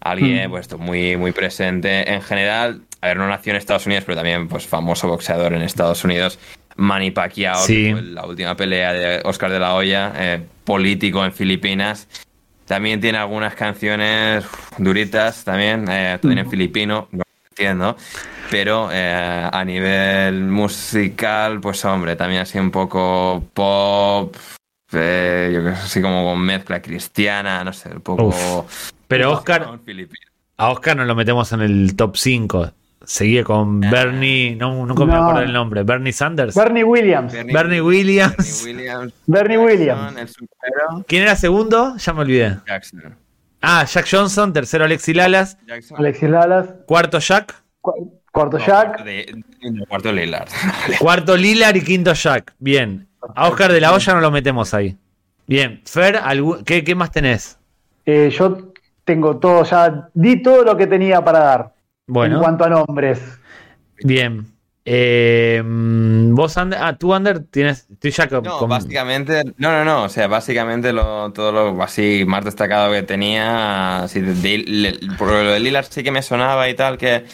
alguien Mm. pues muy, muy presente. En general, a ver, no nació en Estados Unidos, pero también pues famoso boxeador en Estados Unidos. Manny Pacquiao, Sí. la última pelea de Oscar de la Hoya, eh, político en Filipinas. También tiene algunas canciones duritas también, eh, también en filipino, no entiendo. Pero eh, a nivel musical, pues hombre, también así un poco pop, eh, yo que sé, así como con mezcla cristiana, no sé, un poco... Uf. Pero Oscar, a Oscar no lo metemos en el top 5. Seguía con Bernie, no, nunca me acuerdo el nombre, Bernie Sanders. Bernie Williams. Bernie Williams. Bernie Williams. Bernie Williams. Jackson. ¿Quién era segundo? Ya me olvidé. Jackson. Ah, Jack Johnson, tercero Alexi Lalas, Jackson. Alexis Lalas. cuarto Jack, Cu- Cuarto No, Jack. Cuarto, de, de- cuarto Lilar y quinto Jack. Bien. A Oscar de la Hoya no lo metemos ahí. Bien. Fer, algún- ¿qué, qué más tenés? Eh, yo tengo todo, ya di todo lo que tenía para dar en cuanto a nombres. bien. Eh, mm, vos, Ander, ah, tú, Ander, tienes. Estoy ya con. No, con- básicamente, no, no, no, o sea, básicamente lo, todo lo así más destacado que tenía, así de, de- le- por lo de Lillard sí que me sonaba y tal, que,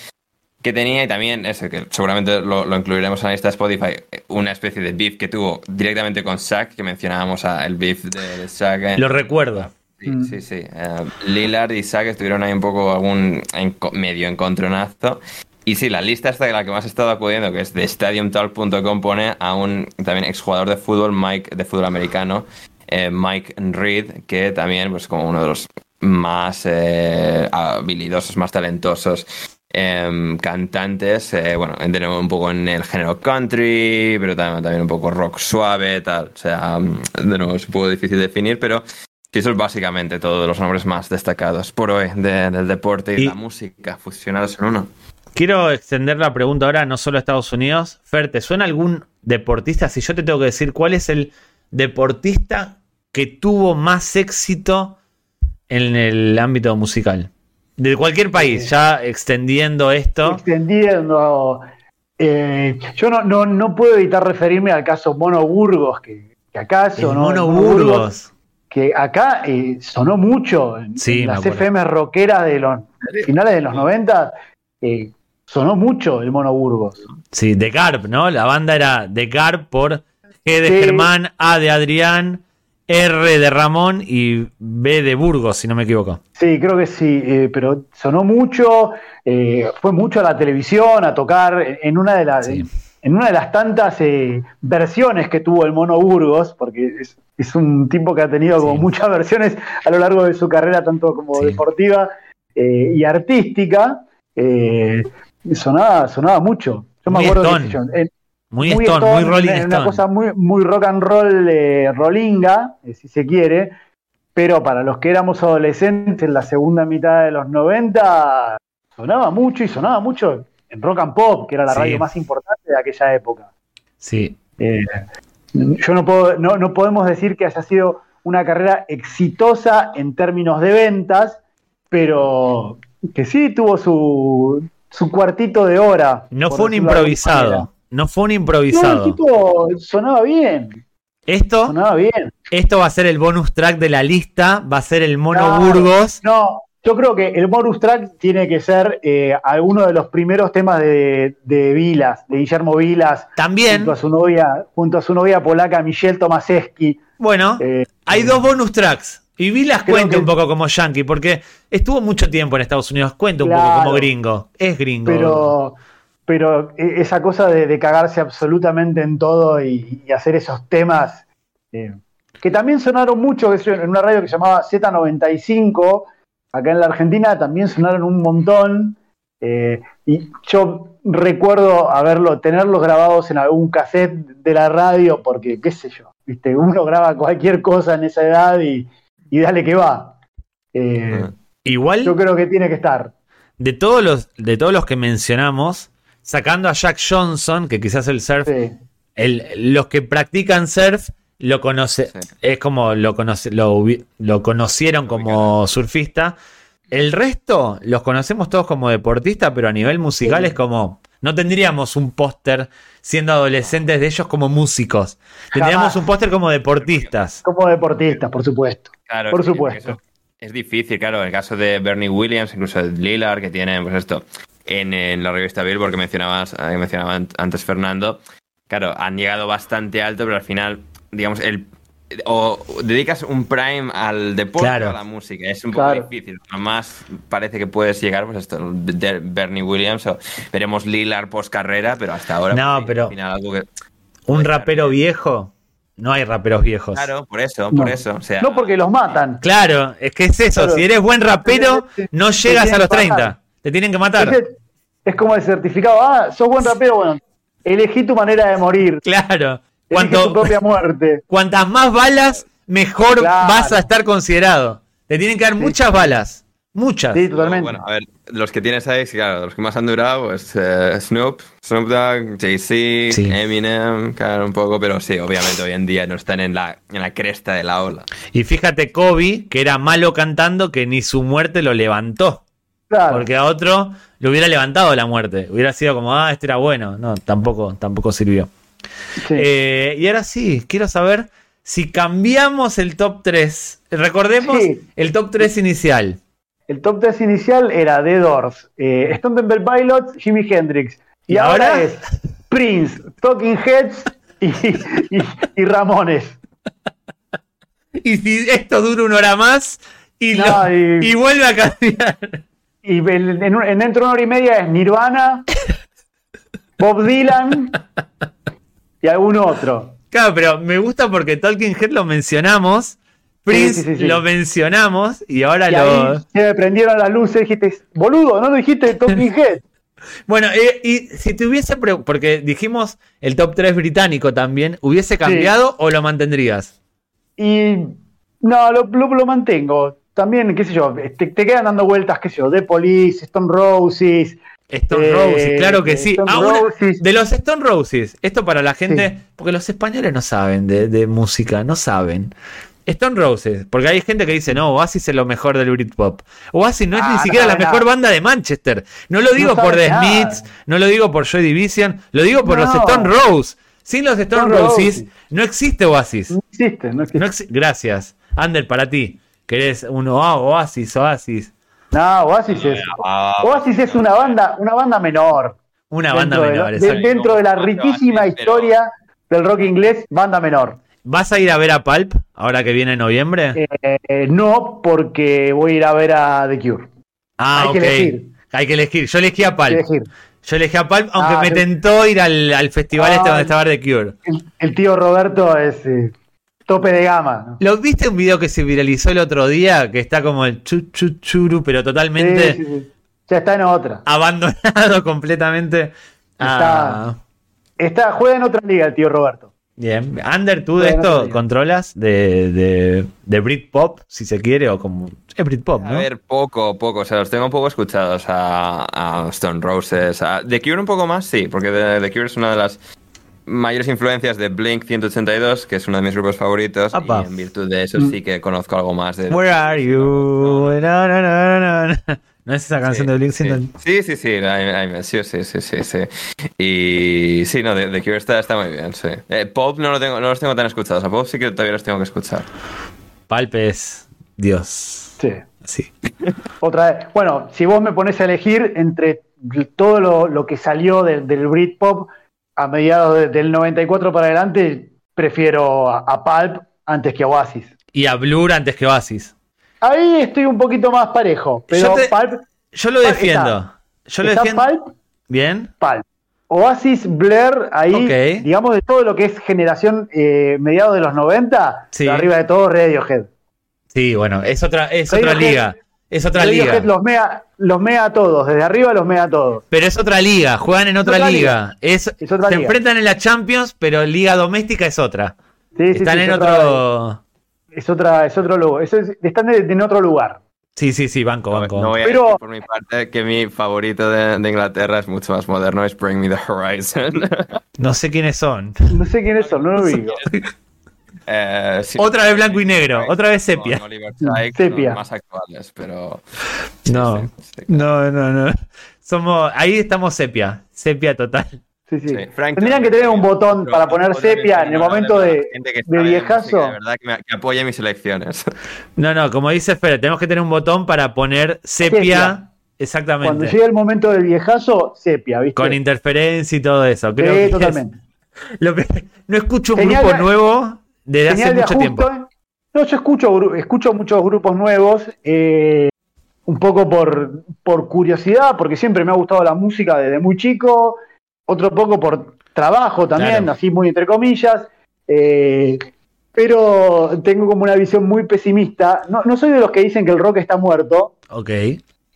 que tenía, y también eso, que seguramente lo, lo incluiremos en la lista de Spotify, una especie de beef que tuvo directamente con Shaq, que mencionábamos a, el beef de Shaq. eh. Lo recuerdo. Sí, Mm. sí, sí. Eh, Lillard y Shaq estuvieron ahí un poco algún enco- medio encontronazo. Y sí, la lista esta de la que más he estado acudiendo, que es de StadiumTalk.com, pone a un también exjugador de fútbol, Mike, de fútbol americano, eh, Mike Reed, que también, pues como uno de los más eh, habilidosos, más talentosos em, cantantes, eh, bueno, de nuevo un poco en el género country, pero también, también un poco rock suave, tal. O sea, mm, de nuevo es un poco difícil de definir, pero sí, eso es básicamente todos los nombres más destacados por hoy de- del deporte y, Y- la música fusionados en uno. Quiero extender la pregunta ahora no solo a Estados Unidos. Fer, ¿te suena algún deportista? Si yo te tengo que decir cuál es el deportista que tuvo más éxito en el ámbito musical. De cualquier país, ya extendiendo esto. Extendiendo. eh, yo no, no, no puedo evitar referirme al caso Mono Burgos, que, que acá El sonó. Mono Burgos. Que acá eh, sonó mucho en, Sí, en las. FM rockeras de los finales de los 90. eh, sonó mucho el Mono Burgos. Sí, de Garp, ¿no? La banda era de Garp por G de Sí. Germán, A de Adrián, R de Ramón y B de Burgos, si no me equivoco. Sí, creo que sí, eh, pero sonó mucho, eh, fue mucho a la televisión a tocar en- en una de las Sí. En una de las tantas eh, versiones que tuvo el Mono Burgos, porque es, es un tipo que ha tenido como Sí. muchas versiones a lo largo de su carrera, tanto como Sí. deportiva eh, y artística, eh, sonaba, sonaba mucho. Yo me Muy acuerdo yo, en- Muy, Stone, muy Rolling una, cosa muy, muy rock and roll, eh, rollinga, si se quiere, pero para los que éramos adolescentes en la segunda mitad de los 90, sonaba mucho y sonaba mucho en rock and pop, que era la Sí. radio más importante de aquella época. Sí, Eh, yo no, puedo, no, no podemos decir que haya sido una carrera exitosa en términos de ventas, pero que sí tuvo su, su cuartito de hora. no fue un improvisado. No fue un No, el improvisado. tipo sonaba bien, Esto, sonaba bien. esto va a ser el bonus track de la lista. Va a ser el Mono. Burgos. No, yo creo que el bonus track tiene que ser eh, alguno de los primeros temas de, de Vilas, de Guillermo Vilas, También, junto a su novia, junto a su novia polaca Michelle Tomaseski. bueno, Eh, hay dos bonus tracks. Y Vilas cuenta que- un poco como yankee, porque estuvo mucho tiempo en Estados Unidos. Cuenta un poco como gringo. Es gringo. pero, pero e- esa cosa de, de cagarse absolutamente en todo y, y hacer esos temas eh, que también sonaron mucho en una radio que se llamaba Z95, acá en la Argentina también sonaron un montón. eh, y yo recuerdo haberlo, tenerlos grabados en algún cassette de la radio, porque qué sé yo, viste, uno graba cualquier cosa en esa edad y, y dale que va. Eh. Igual, yo creo que tiene que estar. de todos los, de todos los que mencionamos, sacando a Jack Johnson, que quizás el surf, Sí. el- los que practican surf lo conoce, Sí. es como lo, conoce, lo, lo conocieron como surfista. El resto los conocemos todos como deportistas, pero a nivel musical Sí. es como. No tendríamos un póster siendo adolescentes de ellos como músicos. Tendríamos Jamás. un póster como deportistas. Como deportistas, por supuesto. Claro, Por supuesto. Es difícil, claro. En el caso de Bernie Williams, incluso de Lillard, que tienen, pues esto, en, en la revista Billboard que mencionabas, eh, que mencionaba an- antes Fernando, claro, han llegado bastante alto, pero al final, digamos, el o dedicas un prime al deporte Claro. o a la música. Es un poco Claro. difícil. Más parece que puedes llegar, pues esto, de Bernie Williams o veremos Lillard post carrera, pero hasta ahora. No, pues, pero- al final algo que- Un rapero viejo. No hay raperos viejos. Claro, por eso, No. por eso. O sea, No porque los matan. Claro, es que es eso. Claro. Si eres buen rapero, no llegas a los que 30. matar. Te tienen que matar. Es, es como el certificado. Ah, sos buen rapero. Bueno, elegí tu manera de morir. Claro. Elige tu Cuanto, propia muerte. cuantas más balas, mejor Claro. vas a estar considerado. Te tienen que dar Sí. muchas balas. Muchas. Sí, totalmente. Bueno, a ver, los que tienes ahí, sí, claro, los que más han durado, pues eh, Snoop, Snoop Dogg, Jay-Z, Sí. Eminem, claro, un poco, pero sí, obviamente hoy en día no están en la, en la cresta de la ola. Y fíjate, Kobe, que era malo cantando, que ni su muerte lo levantó. Claro. Porque a otro le hubiera levantado la muerte. Hubiera sido como, ah, este era bueno. No, tampoco, tampoco sirvió. Sí. Eh, y ahora sí, quiero saber si cambiamos el top 3. Recordemos Sí. el top 3 inicial. El top 3 inicial era The Doors, eh, Stone Temple Pilots, Jimi Hendrix. Y, ¿Y ahora? ahora? es Prince, Talking Heads y, y- y Ramones. Y si esto dura una hora más y, No, lo- y- vuelve a cambiar. Y en dentro de una hora y media es Nirvana, Bob Dylan y algún otro. Claro, pero me gusta porque Talking Head lo mencionamos. Prince Sí, sí, sí, sí. lo mencionamos y ahora Y lo. ahí se me prendieron las luces y dijiste, boludo, no lo dijiste Talking Head. Bueno, eh, y si te hubiese. Porque dijimos el top 3 británico también, ¿hubiese cambiado o lo mantendrías? Y no, lo, lo- lo mantengo. También, qué sé yo, te, te quedan dando vueltas, qué sé yo, The Police, Stone Roses. Stone Eh, Roses, claro que sí. Ah, una- de los Stone Roses, esto para la gente, Sí. porque los españoles no saben de, de música, no saben. Stone Roses, porque hay gente que dice, no, Oasis es lo mejor del Britpop. Oasis no es Ah, ni no siquiera la mejor banda de Manchester. No lo digo No por The. Smiths, no lo digo por Joy Division, lo digo por los. Stone Roses. Sin los Stone Stone Roses Roses. no existe Oasis. No existe, no existe. Exi- Gracias. Ander, para ti, que eres un oa- Oasis, Oasis. No, Oasis es. Ah, Oasis es una banda, una banda menor. Una banda Dentro de menor. de- dentro de la riquísima historia del rock inglés, banda menor. ¿Vas a ir a ver a Pulp ahora que viene en noviembre? Eh, no, porque voy a ir a ver a The Cure. ah, hay que ok. elegir. Hay que elegir. Yo elegí a Hay que Pulp. elegir. Yo elegí a Pulp, aunque Ah, me tentó ir al, al festival este Ah. donde estaba The Cure. El, el tío Roberto es eh, tope de gama. ¿no? ¿Lo viste un video que se viralizó el otro día? Que está como el chu chu churu, pero totalmente Sí, sí, sí. Ya está en otra. abandonado completamente. Ah, Está, juega en otra liga el tío Roberto. bien. Ander, ¿tú de esto controlas? De, de, de Britpop, si se quiere, o como. Es Britpop, A ¿no? ver, poco, poco. O sea, los tengo un poco escuchados a, a Stone Roses. A The Cure un poco más, sí, porque The, The Cure es una de las mayores influencias de Blink 182, que es uno de mis grupos favoritos. Y en virtud de eso sí que conozco algo más de. Where are you? No, no, no, no, no. ¿No es esa canción Sí, de Blink sí. 182? Sí, sí, sí, I- sí, sí, sí, sí. Y sí, no, The, The Cure está, está muy bien, sí. Eh, Pop no, lo tengo, no los tengo tan escuchados, a Pop sí que todavía los tengo que escuchar. Pulp es Dios. Sí. Sí. Otra vez. Bueno, si vos me pones a elegir entre todo lo, lo que salió de- del Britpop a mediados de- del 94 para adelante, prefiero a, a Pulp antes que a Oasis. Y a Blur antes que Oasis. Ahí estoy un poquito más parejo, pero Yo te- Pulp, Yo lo Está- defiendo. Yo lo está defiendo. Pulp, Bien. Pulp. Oasis, Blair, ahí, digamos, de todo lo que es generación eh, mediados de los 90, Sí. pero arriba de todo Radiohead. Sí, bueno, es otra, es otra liga. Es otra Radiohead liga. los mea, los mea a todos, desde arriba los mea a todos. Pero es otra liga. Juegan en otra, otra liga. Es, Es otra se liga. enfrentan en la Champions, pero liga doméstica es otra. Sí, Están sí, en es otro. Es otra, es otro lugar. Eso es- están en otro lugar. Sí, sí, sí, banco, No, banco. no voy a Pero- decir por mi parte que mi favorito de, de Inglaterra es mucho más moderno, es Bring Me the Horizon. No sé quiénes son. No sé quiénes son, no lo digo. Eh, sí. Otra vez blanco y negro, otra vez sepia. Sepia. más actuales, pero... No, sí, sí. no, no, no. Somos, ahí estamos sepia, sepia total. Sí, sí. Sí, Frank Tendrían que tener un botón Pero para poner sepia en el momento de de, viejazo. De verdad que, me- que apoya mis elecciones. No, no, como dice Fer, tenemos que tener un botón para poner sepia. Sepia. Exactamente. Cuando llegue el momento del viejazo, sepia, ¿viste? Con interferencia y todo eso. Sí, Creo es totalmente. lo no escucho un grupo nuevo desde hace Señal de mucho ajuste. tiempo. No, yo escucho, escucho muchos grupos nuevos, eh, un poco por, por curiosidad, porque siempre me ha gustado la música desde muy chico, otro poco por trabajo también, Claro. así muy entre comillas, eh, pero tengo como una visión muy pesimista. No, no soy de los que dicen que el rock está muerto, Ok.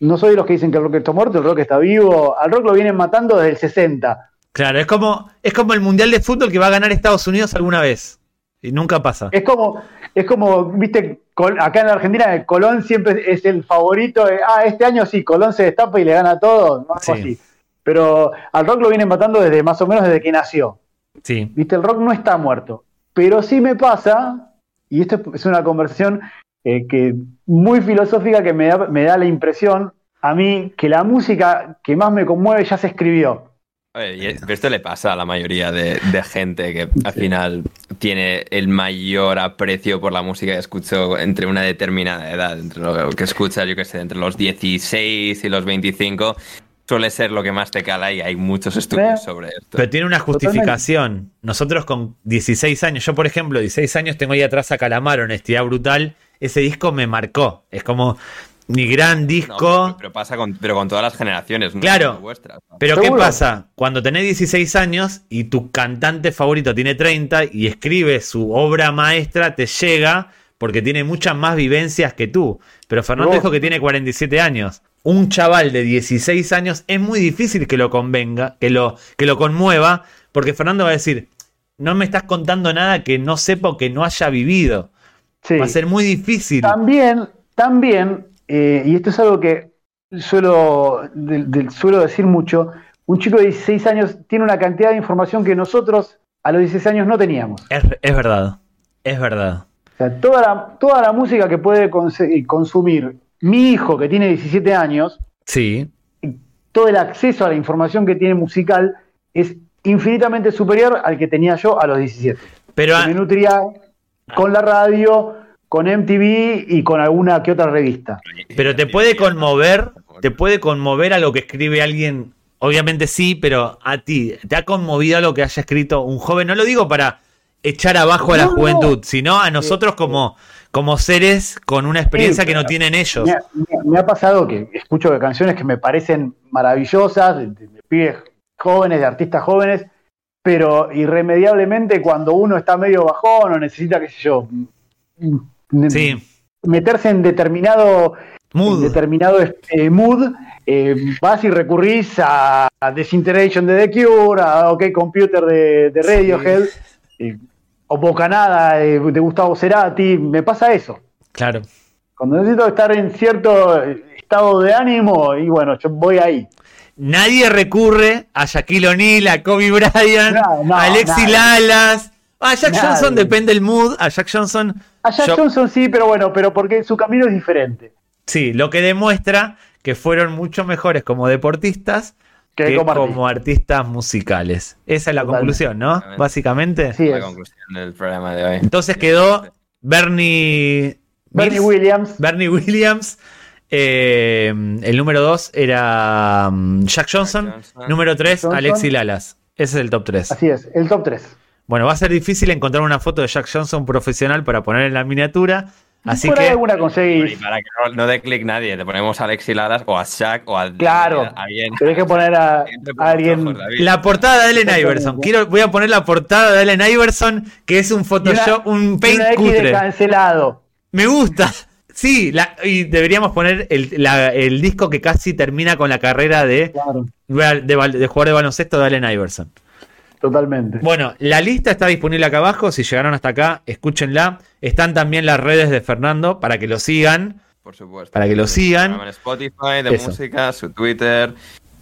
no soy de los que dicen que el rock está muerto, el rock está vivo, al rock lo vienen matando desde el 60. Claro, es como, es como el Mundial de Fútbol que va a ganar Estados Unidos alguna vez. Y nunca pasa. Es como, es como, viste, acá en la Argentina el Colón siempre es el favorito. de, ah, este año sí, Colón se destapa y le gana a todos, ¿no? Sí. así. Pero al rock lo vienen matando desde más o menos desde que nació. Sí. Viste, el rock no está muerto. Pero sí me pasa, y esto es una conversación eh, que muy filosófica que me da, me da la impresión a mí que la música que más me conmueve ya se escribió. Oye, y pero esto le pasa a la mayoría de, de gente que al final tiene el mayor aprecio por la música que escuchó entre una determinada edad, entre lo que escucha, yo que sé, entre los 16 y los 25, suele ser lo que más te cala y hay muchos estudios ¿Eh? sobre esto. Pero tiene una justificación. Nosotros con 16 años, yo por ejemplo, 16 años tengo ahí atrás a Calamaro, Honestidad Brutal. Ese disco me marcó. Es como mi gran No, disco. pero, pero pasa con, pero con todas las generaciones, no Claro. solo vuestras. ¿no? Pero ¿qué Seguro. pasa? Cuando tenés 16 años y tu cantante favorito tiene 30 y escribe su obra maestra, te llega porque tiene muchas más vivencias que tú. Pero Fernando dijo que tiene 47 años. Un chaval de 16 años es muy difícil que lo convenga, que lo, que lo conmueva, porque Fernando va a decir, no me estás contando nada que no sepa o que no haya vivido. Sí. Va a ser muy difícil. También, también, eh, y esto es algo que suelo, suelo decir mucho, un chico de 16 años tiene una cantidad de información que nosotros a los 16 años no teníamos. Es, es verdad, es verdad. O sea, toda la, toda la música que puede conse- consumir mi hijo que tiene 17 años, Sí, todo el acceso a la información que tiene musical es infinitamente superior al que tenía yo a los 17. pero Que me nutría con la radio, con MTV y con alguna que otra revista. Pero te puede conmover, te puede conmover a lo que escribe alguien, obviamente sí, pero a ti, ¿te ha conmovido a lo que haya escrito un joven? No lo digo para echar abajo a la No, no. juventud, sino a nosotros como, como seres con una experiencia Sí, que no tienen ellos. Me ha, me- me ha pasado que escucho canciones que me parecen maravillosas, de, de- de pibes jóvenes, de artistas jóvenes, pero irremediablemente cuando uno está medio bajón o necesita, qué sé yo, Sí, meterse en determinado, en mood. determinado eh, mood, eh, vas y recurrís a, a Disintegration de The Cure, a OK Computer de, de Radiohead, eh, o Bocanada de, de Gustavo Cerati, me pasa eso. Claro. Cuando necesito estar en cierto estado de ánimo, y bueno, yo voy ahí. Nadie recurre a Shaquille O'Neal, a Kobe Bryant, No, no, a Alexi nadie. Lalas. A Jack Nadie. Johnson depende del mood. A Jack Johnson. A Jack yo- Johnson sí, pero bueno, pero porque su camino es diferente Sí, lo que demuestra que fueron mucho mejores como deportistas que, que como como, artista. artistas musicales. Esa es la Totalmente. conclusión, ¿no? Básicamente. Sí la es. conclusión del programa de hoy. Entonces quedó Bernie. Bernie Mills, Williams, Bernie Williams. eh, el número 2 era um, Jack Johnson. Jack Johnson. Número 3, Johnson. Alexi Lalas. Ese es el top 3. así es, el top 3. Bueno, va a ser difícil encontrar una foto de Jack Johnson profesional para poner en la miniatura. Así que. alguna conseguís. para que no, no dé clic nadie, le ponemos a Alexi Lalas o a Shaq o a Claro. a alguien. Tenés que poner a, alguien. ojos. La portada de Allen. Iverson. Quiero, voy a poner la portada de Allen Iverson, que es un Photoshop, un una paint X de cutre. cancelado. Me gusta. Sí, la- y deberíamos poner el, la- el disco que casi termina con la carrera de, Claro, de, de jugador de baloncesto de Allen Iverson. Totalmente. Bueno, la lista está disponible acá abajo. Si llegaron hasta acá, escúchenla. Están también las redes de Fernando para que lo sigan. Por supuesto. Para que lo sigan. En Spotify, de Eso. música, su Twitter,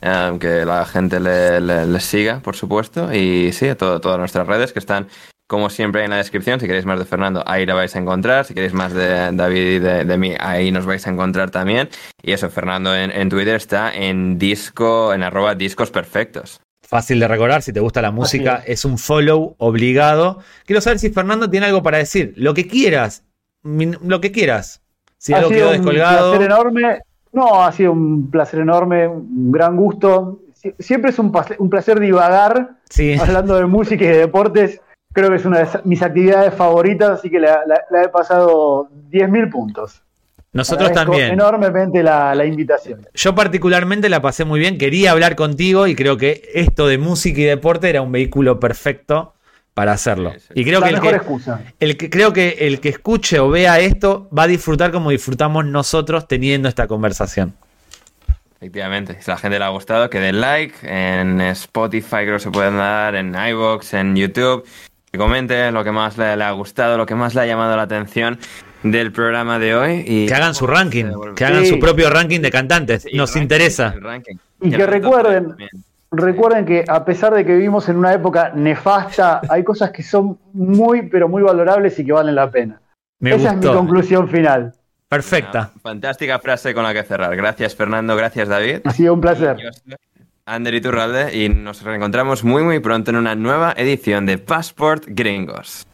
eh, que la gente le, le- le siga, por supuesto. Y sí, todo, todas nuestras redes que están, como siempre, en la descripción. Si queréis más de Fernando, ahí la vais a encontrar. Si queréis más de David y de, de mí, ahí nos vais a encontrar también. Y eso, Fernando en, en Twitter está en disco, en arroba discos perfectos. Fácil de recordar, si te gusta la música, es. un follow obligado. Quiero saber si Fernando tiene algo para decir. Lo que quieras, lo que quieras. Si ha algo sido quedó un descolgado. placer enorme. No, ha sido un placer enorme, un gran gusto. Sie- Siempre es un, pas- un placer divagar Sí. hablando de música y de deportes. Creo que es una de mis actividades favoritas, así que la, la- la he pasado 10.000 puntos. Nosotros Agradezco también. enormemente la, la invitación. Yo particularmente la pasé muy bien, quería hablar contigo y creo que esto de música y deporte era un vehículo perfecto para hacerlo. Sí, sí. Y creo la que, el mejor que, excusa. el que creo que el que escuche o vea esto va a disfrutar como disfrutamos nosotros teniendo esta conversación. Efectivamente, si a la gente le ha gustado, que den like. En Spotify creo que se pueden dar, en iVoox, en YouTube. Que comente lo que más le, le ha gustado, lo que más le ha llamado la atención del programa de hoy. Y Que hagan su ranking, que hagan Sí. su propio ranking de cantantes. Nos ranking, interesa. Y que recuerden, también. Recuerden que a pesar de que vivimos en una época nefasta, hay cosas que son muy, pero muy valorables y que valen la pena. Me Esa es mi conclusión final. Perfecta. Una fantástica frase con la que cerrar. Gracias, Fernando. Gracias, David. Ha sido un placer. Ander Iturralde y nos reencontramos muy muy pronto en una nueva edición de Passport Gringos.